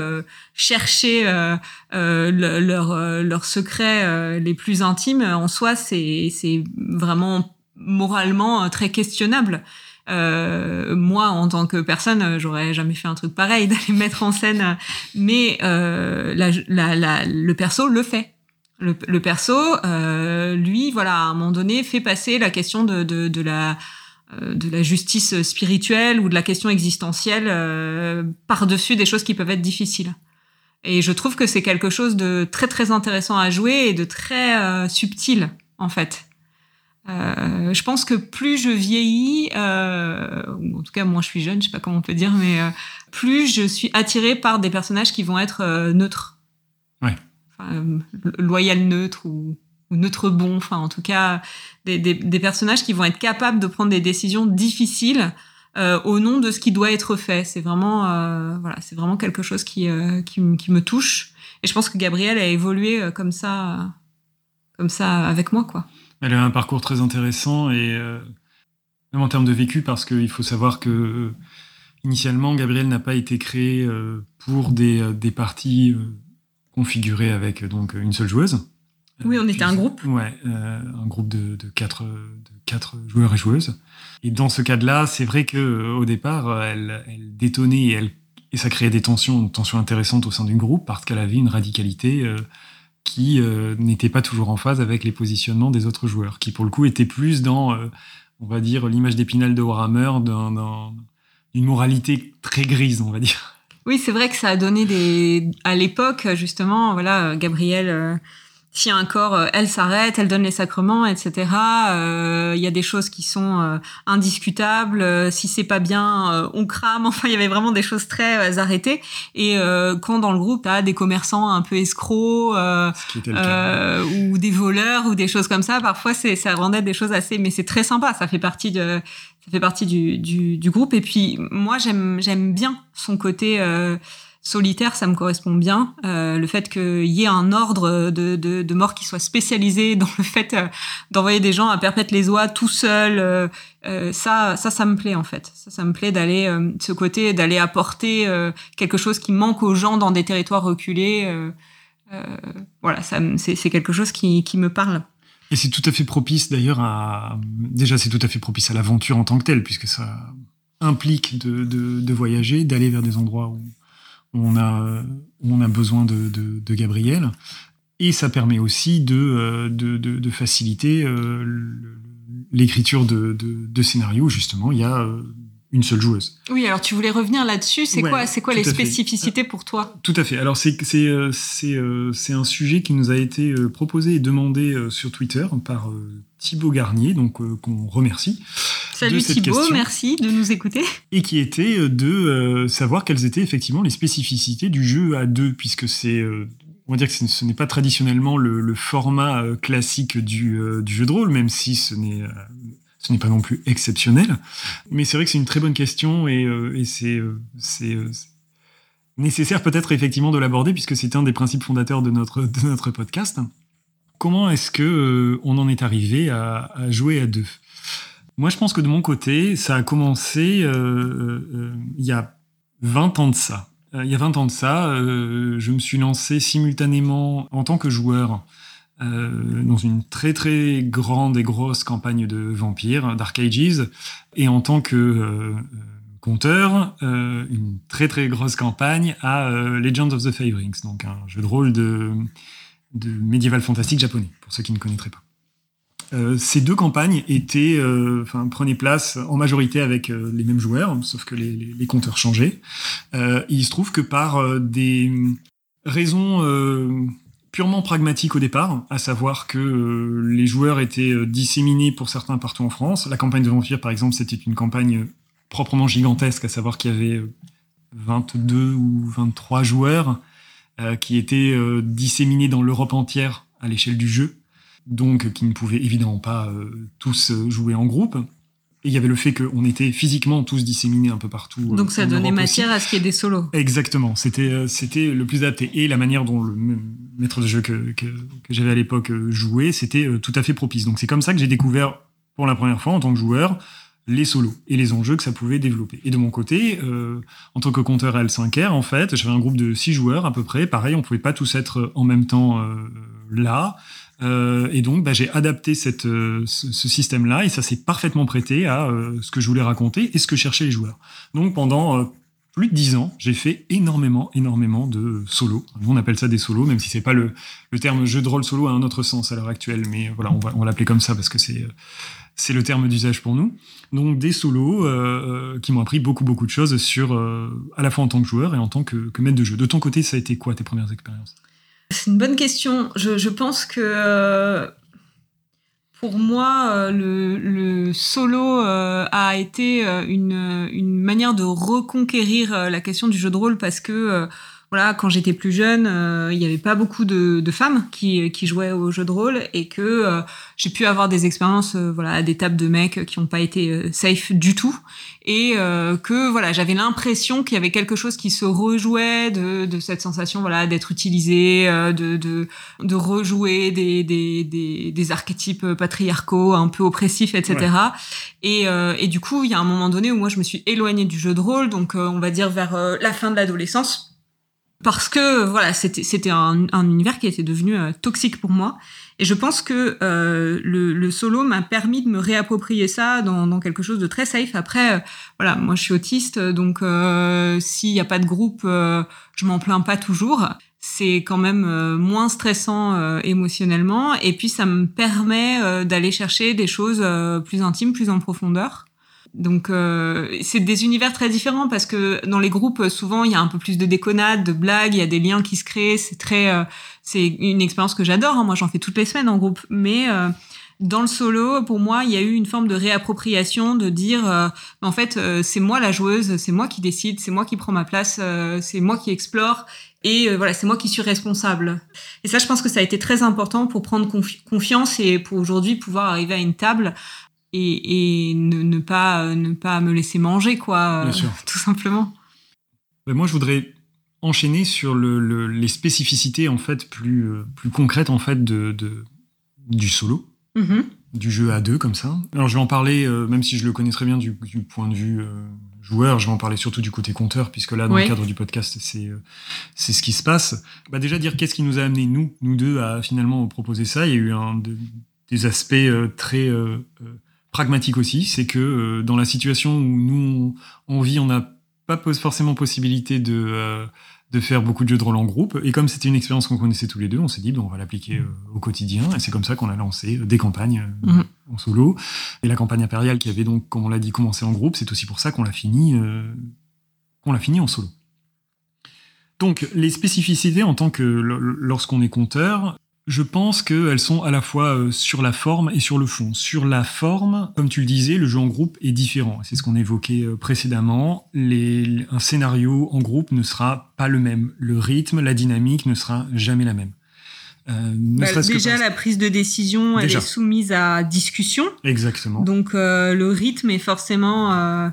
chercher euh, leurs leur secrets les plus intimes, en soi, c'est vraiment moralement très questionnable. Euh, moi, en tant que personne, j'aurais jamais fait un truc pareil d'aller mettre en scène, mais euh, la, la, la, le perso le fait. Le, le perso, euh, lui, voilà, à un moment donné, fait passer la question de, de, de la euh, de la justice spirituelle ou de la question existentielle euh, par-dessus des choses qui peuvent être difficiles. Et je trouve que c'est quelque chose de très très intéressant à jouer et de très euh, subtil en fait. Euh, je pense que plus je vieillis, euh, ou en tout cas moi je suis jeune, je sais pas comment on peut dire, mais euh, plus je suis attirée par des personnages qui vont être euh, neutres, ouais. enfin, loyal neutre ou, ou, neutre bon, enfin en tout cas des, des, des, personnages qui vont être capables de prendre des décisions difficiles euh, au nom de ce qui doit être fait. C'est vraiment voilà, c'est vraiment quelque chose qui, qui, qui, me touche. Et je pense que Gabriel a évolué comme ça, comme ça avec moi quoi. Elle a un parcours très intéressant et euh, même en termes de vécu parce qu'il faut savoir que euh, initialement Gabriel n'a pas été créé euh, pour des, des parties configurées avec donc une seule joueuse. Oui, on était un groupe. Ouais, un groupe de, de, quatre, de quatre joueurs et joueuses. Et dans ce cas-là, c'est vrai que au départ, elle, elle détonnait et, elle, et ça créait des tensions, tensions intéressantes au sein du groupe parce qu'elle avait une radicalité qui euh, n'était pas toujours en phase avec les positionnements des autres joueurs, qui pour le coup étaient plus dans, euh, on va dire, l'image d'épinal de Warhammer, d'une moralité très grise, on va dire. Oui, c'est vrai que ça a donné des. À l'époque, justement, voilà, Gabrielle si un corps, euh, elle s'arrête, elle donne les sacrements, etc. Euh, il y a des choses qui sont euh, indiscutables. si c'est pas bien, on crame. Enfin, il y avait vraiment des choses très arrêtées. Et quand dans le groupe, t'as des commerçants un peu escrocs ou des voleurs ou des choses comme ça, parfois c'est ça rendait des choses assez. Mais c'est très sympa. Ça fait partie de ça fait partie du, du, du groupe. Et puis moi, j'aime j'aime bien son côté solitaire, ça me correspond bien. Euh, le fait qu'il y ait un ordre de, de, de, mort qui soit spécialisé dans le fait euh, d'envoyer des gens à perpète les oies tout seul, euh, euh, ça, ça, ça me plaît en fait. Ça, ça me plaît d'aller euh, ce côté, d'aller apporter quelque chose qui manque aux gens dans des territoires reculés. voilà, c'est quelque chose qui, qui me parle. Et c'est tout à fait propice d'ailleurs à. Déjà, c'est tout à fait propice à l'aventure en tant que telle, puisque ça implique de, de, de voyager, d'aller vers des endroits où on a, on a besoin de, de, Gabriel. Et ça permet aussi de, euh, de, de faciliter euh, l'écriture de, de, scénarios. Justement, il y a euh, une seule joueuse. Oui, alors tu voulais revenir là-dessus. C'est quoi, c'est quoi les spécificités pour toi? Tout à fait. Alors c'est c'est c'est c'est un sujet qui nous a été proposé et demandé sur Twitter par Thibaut Garnier, donc qu'on remercie. Salut Thibaut, merci de nous écouter. Et qui était de savoir quelles étaient effectivement les spécificités du jeu à deux, puisque c'est on va dire que ce n'est pas traditionnellement le, format classique du, du, jeu de rôle, même si ce n'est ce n'est pas non plus exceptionnel. Mais c'est vrai que c'est une très bonne question et, euh, c'est euh, euh, nécessaire peut-être effectivement de l'aborder puisque c'est un des principes fondateurs de notre, de notre podcast. Comment est-ce que on en est arrivé à, jouer à deux? Moi, je pense que de mon côté, ça a commencé il y a 20 ans de ça. Il y a 20 ans de ça, je me suis lancé simultanément en tant que joueur euh, dans une très très grande et grosse campagne de vampires, Dark Ages, et en tant que euh, conteur, euh, une très très grosse campagne à Legend of the Five Rings, donc un jeu de rôle de, de médiéval fantastique japonais, pour ceux qui ne connaîtraient pas. Ces deux campagnes étaient, enfin, prenaient place en majorité avec les mêmes joueurs, sauf que les, les, compteurs changeaient. il se trouve que par des raisons purement pragmatique au départ, à savoir que euh, les joueurs étaient euh, disséminés pour certains partout en France. La campagne de Vampire, par exemple, c'était une campagne euh, proprement gigantesque, à savoir qu'il y avait 22 ou 23 joueurs qui étaient disséminés dans l'Europe entière à l'échelle du jeu, donc qui ne pouvaient évidemment pas tous jouer en groupe. Et il y avait le fait qu'on était physiquement tous disséminés un peu partout. Donc ça donnait matière à ce qu'il y ait des solos. Exactement, c'était c'était le plus adapté. Et la manière dont le maître de jeu que, que, que j'avais à l'époque euh, joué, c'était euh, tout à fait propice. Donc c'est comme ça que j'ai découvert pour la première fois en tant que joueur les solos et les enjeux que ça pouvait développer. Et de mon côté, euh, en tant que compteur L5R, en fait, j'avais un groupe de six joueurs à peu près. Pareil, on pouvait pas tous être en même temps euh, là. Euh, et donc, bah, j'ai adapté cette, ce, ce système-là et ça s'est parfaitement prêté à ce que je voulais raconter et ce que cherchaient les joueurs. Donc, pendant plus de dix ans, j'ai fait énormément, énormément de solos. on appelle ça des solos, même si c'est pas le, le, terme jeu de rôle solo à un autre sens à l'heure actuelle, mais voilà, on va, on va l'appeler comme ça parce que c'est c'est le terme d'usage pour nous. Donc des solos euh, euh, qui m'ont appris beaucoup beaucoup de choses sur euh, à la fois en tant que joueur et en tant que, que maître de jeu. De ton côté, ça a été quoi tes premières expériences? C'est une bonne question. Je, pense que pour moi, le, le solo a été une manière de reconquérir la question du jeu de rôle parce que voilà, quand j'étais plus jeune, euh, il n'y avait pas beaucoup de, de, femmes qui, qui jouaient au jeu de rôle et que euh, j'ai pu avoir des expériences, euh, voilà, à des tables de mecs qui n'ont pas été safe du tout et que voilà, j'avais l'impression qu'il y avait quelque chose qui se rejouait de, de cette sensation, voilà, d'être utilisé, de, de, de rejouer des, des, des, des, archétypes patriarcaux un peu oppressifs, etc. Et, et du coup, il y a un moment donné où moi je me suis éloignée du jeu de rôle, donc on va dire vers la fin de l'adolescence parce que voilà, c'était c'était un, un, univers qui était devenu euh, toxique pour moi. Et je pense que euh, le, le, solo m'a permis de me réapproprier ça dans, dans, quelque chose de très safe. Après, euh, voilà, moi je suis autiste, donc s'il n'y a pas de groupe, je m'en plains pas toujours. C'est quand même moins stressant émotionnellement. Et puis ça me permet d'aller chercher des choses plus intimes, plus en profondeur. Donc c'est des univers très différents parce que dans les groupes souvent il y a un peu plus de déconnade, de blagues, il y a des liens qui se créent. C'est très, c'est une expérience que j'adore. Hein. Moi j'en fais toutes les semaines en groupe, mais dans le solo, pour moi, il y a eu une forme de réappropriation, de dire, euh, en fait, euh, c'est moi la joueuse, c'est moi qui décide, c'est moi qui prends ma place, euh, c'est moi qui explore, et voilà, c'est moi qui suis responsable. Et ça, je pense que ça a été très important pour prendre confiance et pour aujourd'hui pouvoir arriver à une table et, ne, pas ne pas me laisser manger, quoi, tout simplement. moi, je voudrais enchaîner sur les spécificités en fait plus plus concrètes en fait de du solo Mm-hmm. du jeu à deux comme ça. Alors je vais en parler, euh, même si je le connais très bien du, point de vue euh, joueur, je vais en parler surtout du côté compteur, puisque là, dans le cadre du podcast, c'est euh, c'est ce qui se passe. Bah déjà dire qu'est-ce qui nous a amené, nous, nous deux, à finalement proposer ça. Il y a eu un, des aspects très pragmatiques aussi, c'est que dans la situation où nous, on, vit, on n'a pas forcément possibilité de de faire beaucoup de jeux de rôle en groupe. Et comme c'était une expérience qu'on connaissait tous les deux, on s'est dit, bon, on va l'appliquer euh, au quotidien. Et c'est comme ça qu'on a lancé euh, des campagnes euh, mhm. en solo. Et la campagne impériale qui avait donc, comme on l'a dit, commencé en groupe, c'est aussi pour ça qu'on l'a fini, qu'on l'a fini en solo. Donc, les spécificités en tant que lorsqu'on est compteur, je pense qu'elles sont à la fois euh, sur la forme et sur le fond. Sur la forme, comme tu le disais, le jeu en groupe est différent. C'est ce qu'on évoquait euh, précédemment. un scénario en groupe ne sera pas le même. Le rythme, la dynamique ne sera jamais la même. Euh, bah, déjà, la prise de décision, elle est soumise à discussion. Exactement. Donc, le rythme est forcément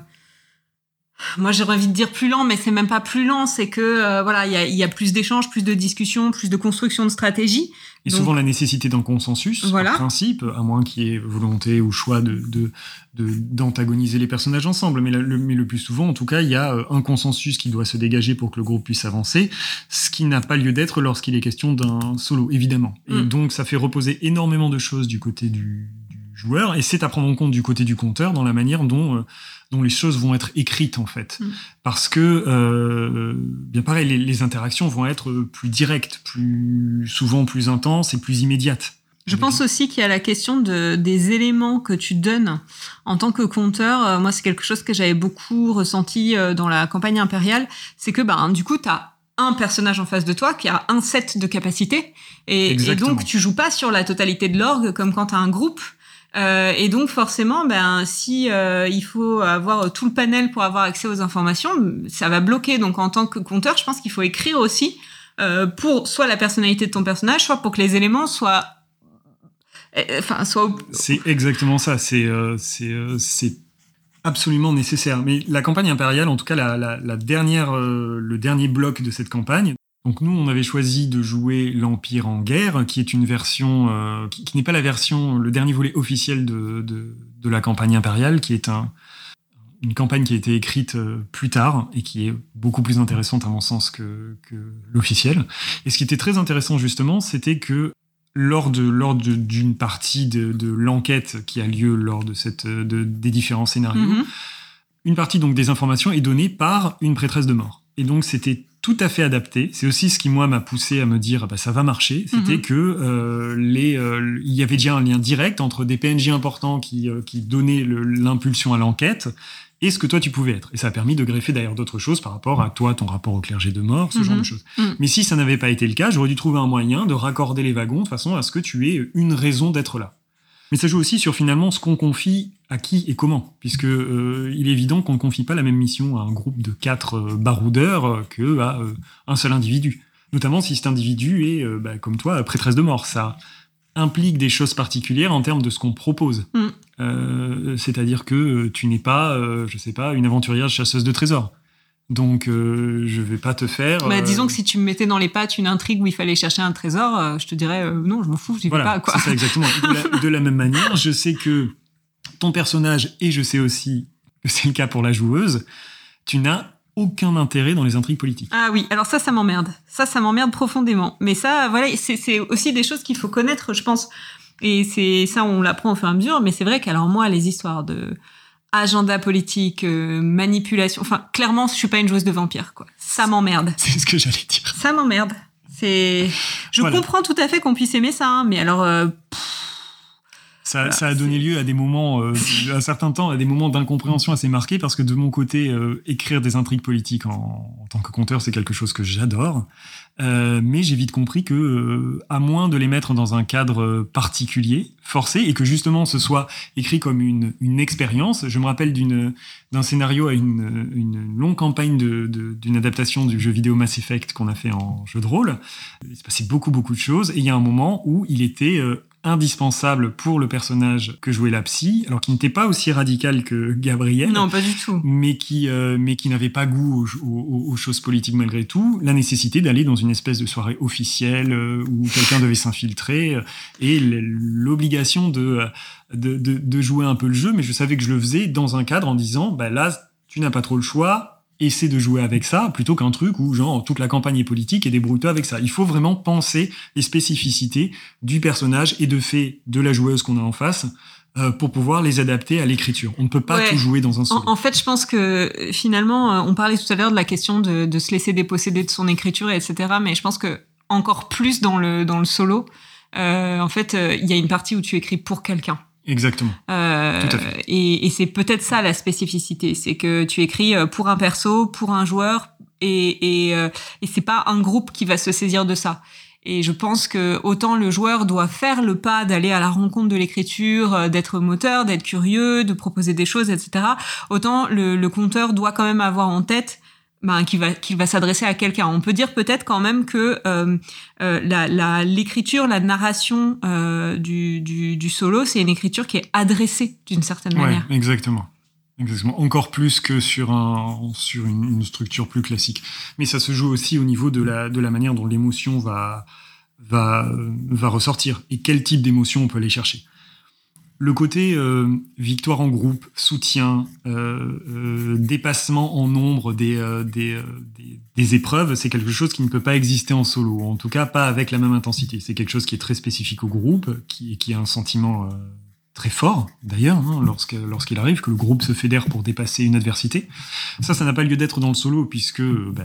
moi j'aurais envie de dire plus lent, mais c'est même pas plus lent, c'est que euh, voilà, il y a, y a, plus d'échanges, plus de discussions, plus de construction de stratégie. Et souvent la nécessité d'un consensus, voilà. principe, à moins qu'il y ait volonté ou choix de d'antagoniser les personnages ensemble. Mais le, mais le plus souvent, en tout cas, il y a euh, un consensus qui doit se dégager pour que le groupe puisse avancer, ce qui n'a pas lieu d'être lorsqu'il est question d'un solo, évidemment. Et mm. donc ça fait reposer énormément de choses du côté du, joueur, et c'est à prendre en compte du côté du compteur dans la manière dont euh, dont les choses vont être écrites en fait, mm. parce que euh, bien pareil, les, interactions vont être plus directes, plus souvent plus intenses et plus immédiates. Je pense aussi qu'il y a la question de, des éléments que tu donnes en tant que compteur. Euh, moi, c'est quelque chose que j'avais beaucoup ressenti dans la campagne impériale. C'est que, ben, du coup, tu as un personnage en face de toi qui a un set de capacités. Et, et donc, tu joues pas sur la totalité de l'orgue comme quand tu as un groupe. Euh, et donc forcément, ben si euh, il faut avoir tout le panel pour avoir accès aux informations, ça va bloquer. Donc en tant que compteur, je pense qu'il faut écrire aussi euh, pour soit la personnalité de ton personnage, soit pour que les éléments soient, enfin soit. C'est exactement ça. C'est c'est c'est absolument nécessaire. Mais la campagne impériale, en tout cas la, la, la dernière, le dernier bloc de cette campagne, donc nous, on avait choisi de jouer l'Empire en guerre, qui est une version, euh, qui, n'est pas la version, le dernier volet officiel de, de, la campagne impériale, qui est un, une campagne qui a été écrite euh, plus tard et qui est beaucoup plus intéressante à mon sens que, que l'officiel. Et ce qui était très intéressant justement, c'était que lors de lors d'une partie de, de l'enquête qui a lieu lors de cette de, des différents scénarios, mm-hmm. une partie donc des informations est donnée par une prêtresse de mort. Et donc c'était tout à fait adapté. C'est aussi ce qui moi m'a poussé à me dire bah ça va marcher. C'était mhm. que euh, les euh, il y avait déjà un lien direct entre des PNJ importants qui euh, qui donnaient l'impulsion à l'enquête et ce que toi tu pouvais être. Et ça a permis de greffer d'ailleurs d'autres choses par rapport à toi, ton rapport au clergé de mort, ce genre de mhm. choses. Mhm. Mais si ça n'avait pas été le cas, j'aurais dû trouver un moyen de raccorder les wagons de façon à ce que tu aies une raison d'être là. Mais ça joue aussi sur finalement ce qu'on confie à qui et comment, puisque euh, il est évident qu'on ne confie pas la même mission à un groupe de quatre euh, baroudeurs euh, que à un seul individu. Notamment si cet individu est, bah, comme toi, prêtresse de mort. Ça implique des choses particulières en termes de ce qu'on propose. Mm. C'est-à-dire que tu n'es pas, je sais pas, une aventurière chasseuse de trésors. Donc, euh, je vais pas te faire. Bah, disons que si tu me mettais dans les pattes une intrigue où il fallait chercher un trésor, je te dirais non, je m'en fous, j'y vais pas. Quoi. C'est ça, exactement. de la, même manière, je sais que ton personnage, et je sais aussi que c'est le cas pour la joueuse, tu n'as aucun intérêt dans les intrigues politiques. Ah oui, alors ça, ça m'emmerde. Ça, ça m'emmerde profondément. Mais ça, voilà, c'est aussi des choses qu'il faut connaître, je pense. Et c'est ça, on l'apprend au fur et à mesure. Mais c'est vrai qu'alors moi, les histoires de agenda politique, euh, manipulation, enfin, clairement, je suis pas une joueuse de vampire, quoi. Ça m'emmerde. C'est ce que j'allais dire. Ça m'emmerde. C'est, je comprends tout à fait qu'on puisse aimer ça, hein, mais alors. Euh, ça, a donné lieu à des moments, euh, à un certain temps, à des moments d'incompréhension assez marqués, parce que de mon côté, euh, écrire des intrigues politiques en, en tant que conteur, c'est quelque chose que j'adore. Euh, mais j'ai vite compris que, euh, à moins de les mettre dans un cadre particulier, forcé, et que justement ce soit écrit comme une, une expérience, je me rappelle d'un scénario à une, une longue campagne d'une adaptation du jeu vidéo Mass Effect qu'on a fait en jeu de rôle. Il se passait beaucoup beaucoup de choses, et il y a un moment où il était euh, indispensable pour le personnage que jouait la psy, alors qui n'était pas aussi radical que Gabriel. Non, pas du tout. Mais qui, euh, mais qui n'avait pas goût aux, choses politiques malgré tout. La nécessité d'aller dans une espèce de soirée officielle euh, où quelqu'un devait s'infiltrer euh, et l'obligation de, de, de, jouer un peu le jeu. Mais je savais que je le faisais dans un cadre en disant, bah là, tu n'as pas trop le choix essaie de jouer avec ça plutôt qu'un truc où genre toute la campagne est politique et débrouille-toi avec ça. Il faut vraiment penser les spécificités du personnage et de fait de la joueuse qu'on a en face euh, pour pouvoir les adapter à l'écriture. On ne peut pas tout jouer dans un solo. En, fait, je pense que finalement, euh, on parlait tout à l'heure de la question de, de, se laisser déposséder de son écriture, etc. Mais je pense que encore plus dans le dans le solo, euh, en fait, euh, il y a une partie où tu écris pour quelqu'un. Exactement. Euh, et, et c'est peut-être ça la spécificité, c'est que tu écris euh, pour un perso, pour un joueur, et, et, euh, et c'est pas un groupe qui va se saisir de ça. Et je pense que autant le joueur doit faire le pas d'aller à la rencontre de l'écriture, euh, d'être moteur, d'être curieux, de proposer des choses, etc. Autant le, le conteur doit quand même avoir en tête ben, qui va qui va s'adresser à quelqu'un. On peut dire peut-être quand même que euh, euh, la l'écriture, la, narration euh, du, du, du, solo, c'est une écriture qui est adressée d'une certaine ouais, manière. Exactement. Exactement. Encore plus que sur un sur une, une, structure plus classique. Mais ça se joue aussi au niveau de la de la manière dont l'émotion va va va ressortir et quel type d'émotion on peut aller chercher le côté euh, victoire en groupe, soutien, euh, euh, dépassement en nombre des, euh, des, euh, des, des, épreuves, c'est quelque chose qui ne peut pas exister en solo, en tout cas pas avec la même intensité. C'est quelque chose qui est très spécifique au groupe, qui, qui a un sentiment euh, très fort d'ailleurs, hein, lorsqu'il arrive, que le groupe se fédère pour dépasser une adversité. Ça, ça n'a pas lieu d'être dans le solo, puisque bah,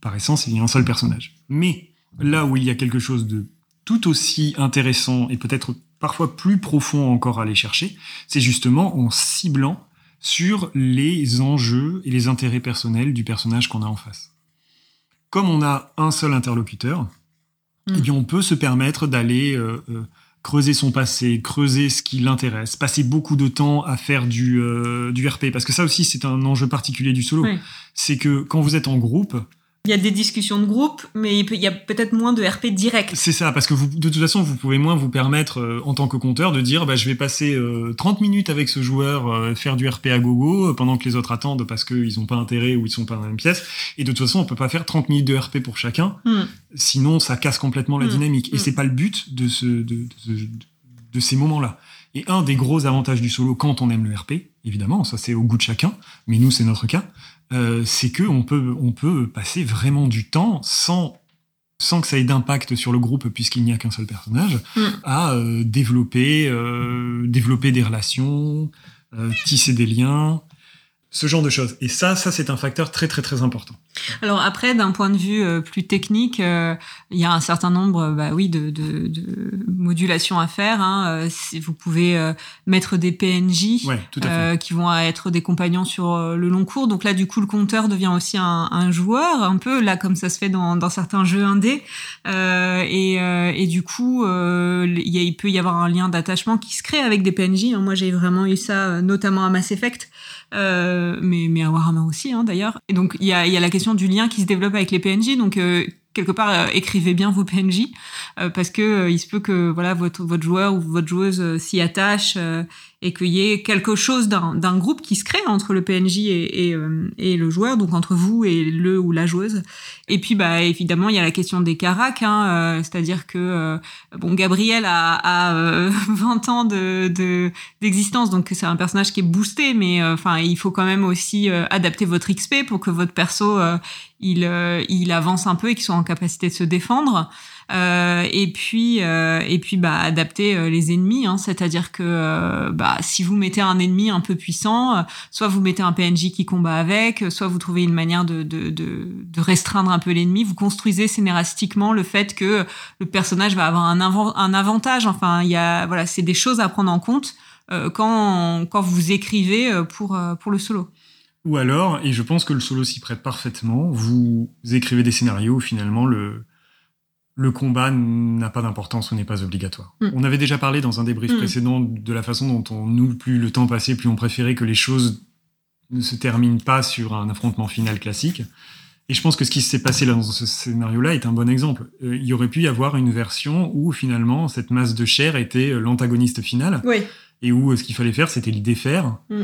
par essence, il y a un seul personnage. Mais là où il y a quelque chose de tout aussi intéressant et peut-être parfois plus profond encore à aller chercher, c'est justement en ciblant sur les enjeux et les intérêts personnels du personnage qu'on a en face. Comme on a un seul interlocuteur, mm. eh bien on peut se permettre d'aller euh, euh, creuser son passé, creuser ce qui l'intéresse, passer beaucoup de temps à faire du, euh, du RP, parce que ça aussi c'est un enjeu particulier du solo. Oui. C'est que quand vous êtes en groupe, il y a des discussions de groupe, mais il, y a peut-être moins de RP direct. C'est ça, parce que vous, de toute façon, vous pouvez moins vous permettre, euh, en tant que compteur, de dire, bah, je vais passer euh, 30 minutes avec ce joueur, euh, faire du RP à gogo, euh, pendant que les autres attendent parce qu'ils n'ont pas intérêt ou ils sont pas dans la même pièce. Et de toute façon, on peut pas faire 30 minutes de RP pour chacun, mm. sinon ça casse complètement la mm. dynamique. Mm. Et c'est pas le but de, ce, de, de, de ces moments-là. Et un des gros avantages du solo quand on aime le RP, évidemment, ça c'est au goût de chacun, mais nous c'est notre cas, euh, c'est que on peut, on peut passer vraiment du temps sans sans que ça ait d'impact sur le groupe puisqu'il n'y a qu'un seul personnage, mm. à euh, développer, euh, développer des relations, euh, tisser des liens, ce genre de choses. Et ça, ça c'est un facteur très très très important. Alors après, d'un point de vue euh, plus technique, euh, il y a un certain nombre, bah oui, de, de, de modulations à faire. Hein. Euh, vous pouvez euh, mettre des PNJ ouais, qui vont être des compagnons sur le long cours. Donc là, du coup, le compteur devient aussi un, un joueur, un peu là comme ça se fait dans, dans certains jeux indés. et, et du coup, il, y a, il peut y avoir un lien d'attachement qui se crée avec des PNJ. Moi, j'ai vraiment eu ça, notamment à Mass Effect. Euh, mais, mais à Warhammer aussi hein, d'ailleurs. Et donc il y a, y a la question du lien qui se développe avec les PNJ. Donc euh, quelque part euh, écrivez bien vos PNJ euh, parce que euh, il se peut que voilà votre votre joueur ou votre joueuse s'y attache et qu'il y ait quelque chose d'un groupe qui se crée entre le PNJ et, et, et, le joueur, donc entre vous et le ou la joueuse. Et puis bah évidemment il y a la question des caracs, hein, c'est-à-dire que bon Gabriel a, a 20 ans de d'existence, donc c'est un personnage qui est boosté, mais enfin il faut quand même aussi adapter votre XP pour que votre perso il, il avance un peu et qu'il soit en capacité de se défendre. Euh, et puis, euh, et puis bah, adapter euh, les ennemis. Hein, C'est-à-dire que bah, si vous mettez un ennemi un peu puissant, soit vous mettez un PNJ qui combat avec, soit vous trouvez une manière de, restreindre un peu l'ennemi. Vous construisez scénaristiquement le fait que le personnage va avoir un, un avantage. Enfin, il y a voilà, c'est des choses à prendre en compte quand, quand vous écrivez pour, pour le solo. Ou alors, et je pense que le solo s'y prête parfaitement, vous écrivez des scénarios où finalement le, le combat n'a pas d'importance ou n'est pas obligatoire. Mm. On avait déjà parlé dans un débrief mm. précédent de la façon dont on, nous, plus le temps passait, plus on préférait que les choses ne se terminent pas sur un affrontement final classique. Et je pense que ce qui s'est passé là dans ce scénario-là est un bon exemple. Euh, il y aurait pu y avoir une version où finalement cette masse de chair était l'antagoniste final. Oui. Et où euh, ce qu'il fallait faire, c'était le défaire. Mm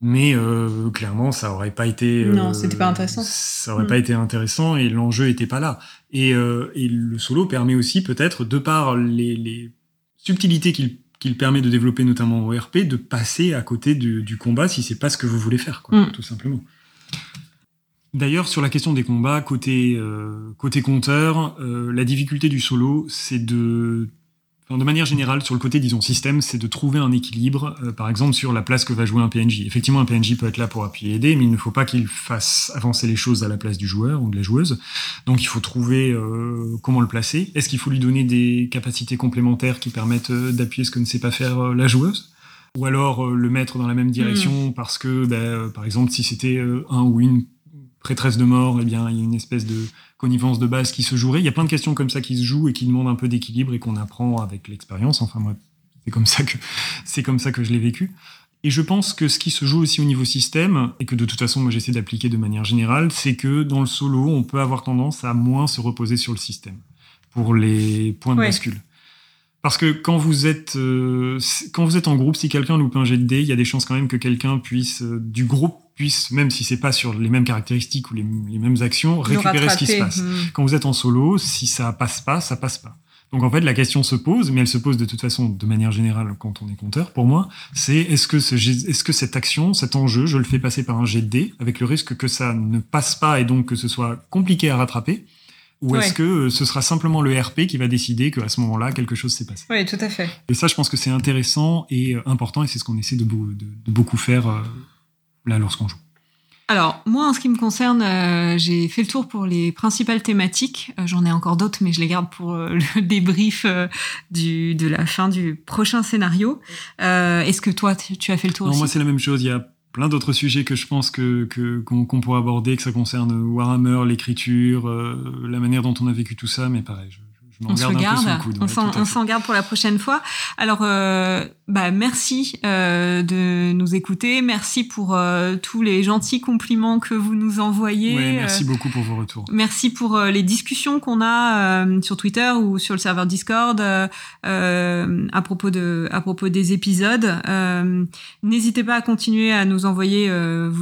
mais euh, clairement ça aurait pas été euh, non c'était pas intéressant ça aurait pas mm. été intéressant et l'enjeu était pas là et, euh, et le solo permet aussi peut-être de par les, les subtilités qu'il qu'il permet de développer notamment au RP de passer à côté du, du combat si c'est pas ce que vous voulez faire quoi, mm. tout simplement D'ailleurs, sur la question des combats, côté, euh, côté compteur, euh, la difficulté du solo, c'est de de manière générale, sur le côté, disons, système, c'est de trouver un équilibre, euh, par exemple, sur la place que va jouer un PNJ. Effectivement, un PNJ peut être là pour appuyer et aider, mais il ne faut pas qu'il fasse avancer les choses à la place du joueur ou de la joueuse. Donc, il faut trouver euh, comment le placer. Est-ce qu'il faut lui donner des capacités complémentaires qui permettent euh, d'appuyer ce que ne sait pas faire la joueuse? Ou alors le mettre dans la même direction hmm. parce que, ben, par exemple, si c'était un ou une prêtresse de mort, eh bien, il y a une espèce de connivence de base qui se jouerait. Il y a plein de questions comme ça qui se jouent et qui demandent un peu d'équilibre et qu'on apprend avec l'expérience. Enfin, moi, c'est comme ça que, c'est comme ça que je l'ai vécu. Et je pense que ce qui se joue aussi au niveau système, et que de toute façon, moi, j'essaie d'appliquer de manière générale, c'est que dans le solo, on peut avoir tendance à moins se reposer sur le système pour les points de bascule. Parce que quand vous êtes euh, quand vous êtes en groupe, si quelqu'un loupe un jet de dés, il y a des chances quand même que quelqu'un puisse euh, du groupe puisse, même si c'est pas sur les mêmes caractéristiques ou les, mêmes actions, récupérer ce qui se passe. Hmm. Quand vous êtes en solo, si ça passe pas, ça passe pas. Donc en fait, la question se pose, mais elle se pose de toute façon de manière générale quand on est compteur. Pour moi, c'est est-ce que ce, est-ce que cette action, cet enjeu, je le fais passer par un jet de dés avec le risque que ça ne passe pas et donc que ce soit compliqué à rattraper? Ou est-ce que euh, ce sera simplement le RP qui va décider qu'à ce moment-là, quelque chose s'est passé? Oui, tout à fait. Et ça, je pense que c'est intéressant et euh, important, et c'est ce qu'on essaie de, beaucoup faire euh, là lorsqu'on joue. Alors, moi, en ce qui me concerne, j'ai fait le tour pour les principales thématiques. J'en ai encore d'autres, mais je les garde pour le débrief du, de la fin du prochain scénario. Est-ce que toi, tu, as fait le tour non, aussi? Moi, c'est la même chose. Il y a plein d'autres sujets que je pense que qu'on pourrait aborder, que ça concerne Warhammer, l'écriture, euh, la manière dont on a vécu tout ça, mais pareil, on se regarde, on s'en garde pour la prochaine fois. Alors, euh, bah, merci euh, de nous écouter. Merci pour euh, tous les gentils compliments que vous nous envoyez. Ouais, merci beaucoup pour vos retours. Merci pour les discussions qu'on a sur Twitter ou sur le serveur Discord à propos de à propos des épisodes. N'hésitez pas à continuer à nous envoyer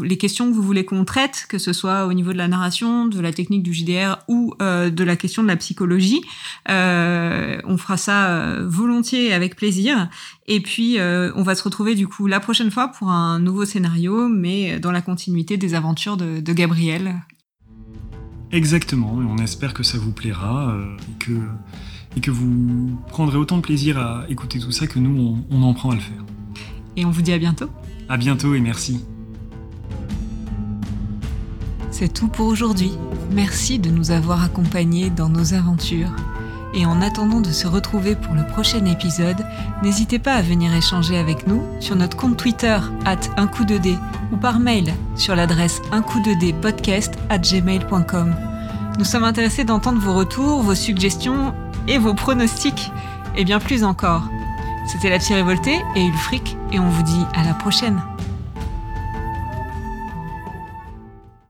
les questions que vous voulez qu'on traite, que ce soit au niveau de la narration, de la technique du JDR ou de la question de la psychologie. Euh, on fera ça euh, volontiers et avec plaisir. Et puis, euh, on va se retrouver du coup la prochaine fois pour un nouveau scénario, mais dans la continuité des aventures de, Gabriel. Exactement, et on espère que ça vous plaira et, que, et que vous prendrez autant de plaisir à écouter tout ça que nous, on, on en prend à le faire. Et on vous dit à bientôt. À bientôt et merci. C'est tout pour aujourd'hui. Merci de nous avoir accompagnés dans nos aventures. Et en attendant de se retrouver pour le prochain épisode, n'hésitez pas à venir échanger avec nous sur notre compte Twitter at un coup de dé ou par mail sur l'adresse un coup de at gmail.com. Nous sommes intéressés d'entendre vos retours, vos suggestions et vos pronostics et bien plus encore. C'était la petite révoltée et Ulfric et on vous dit à la prochaine.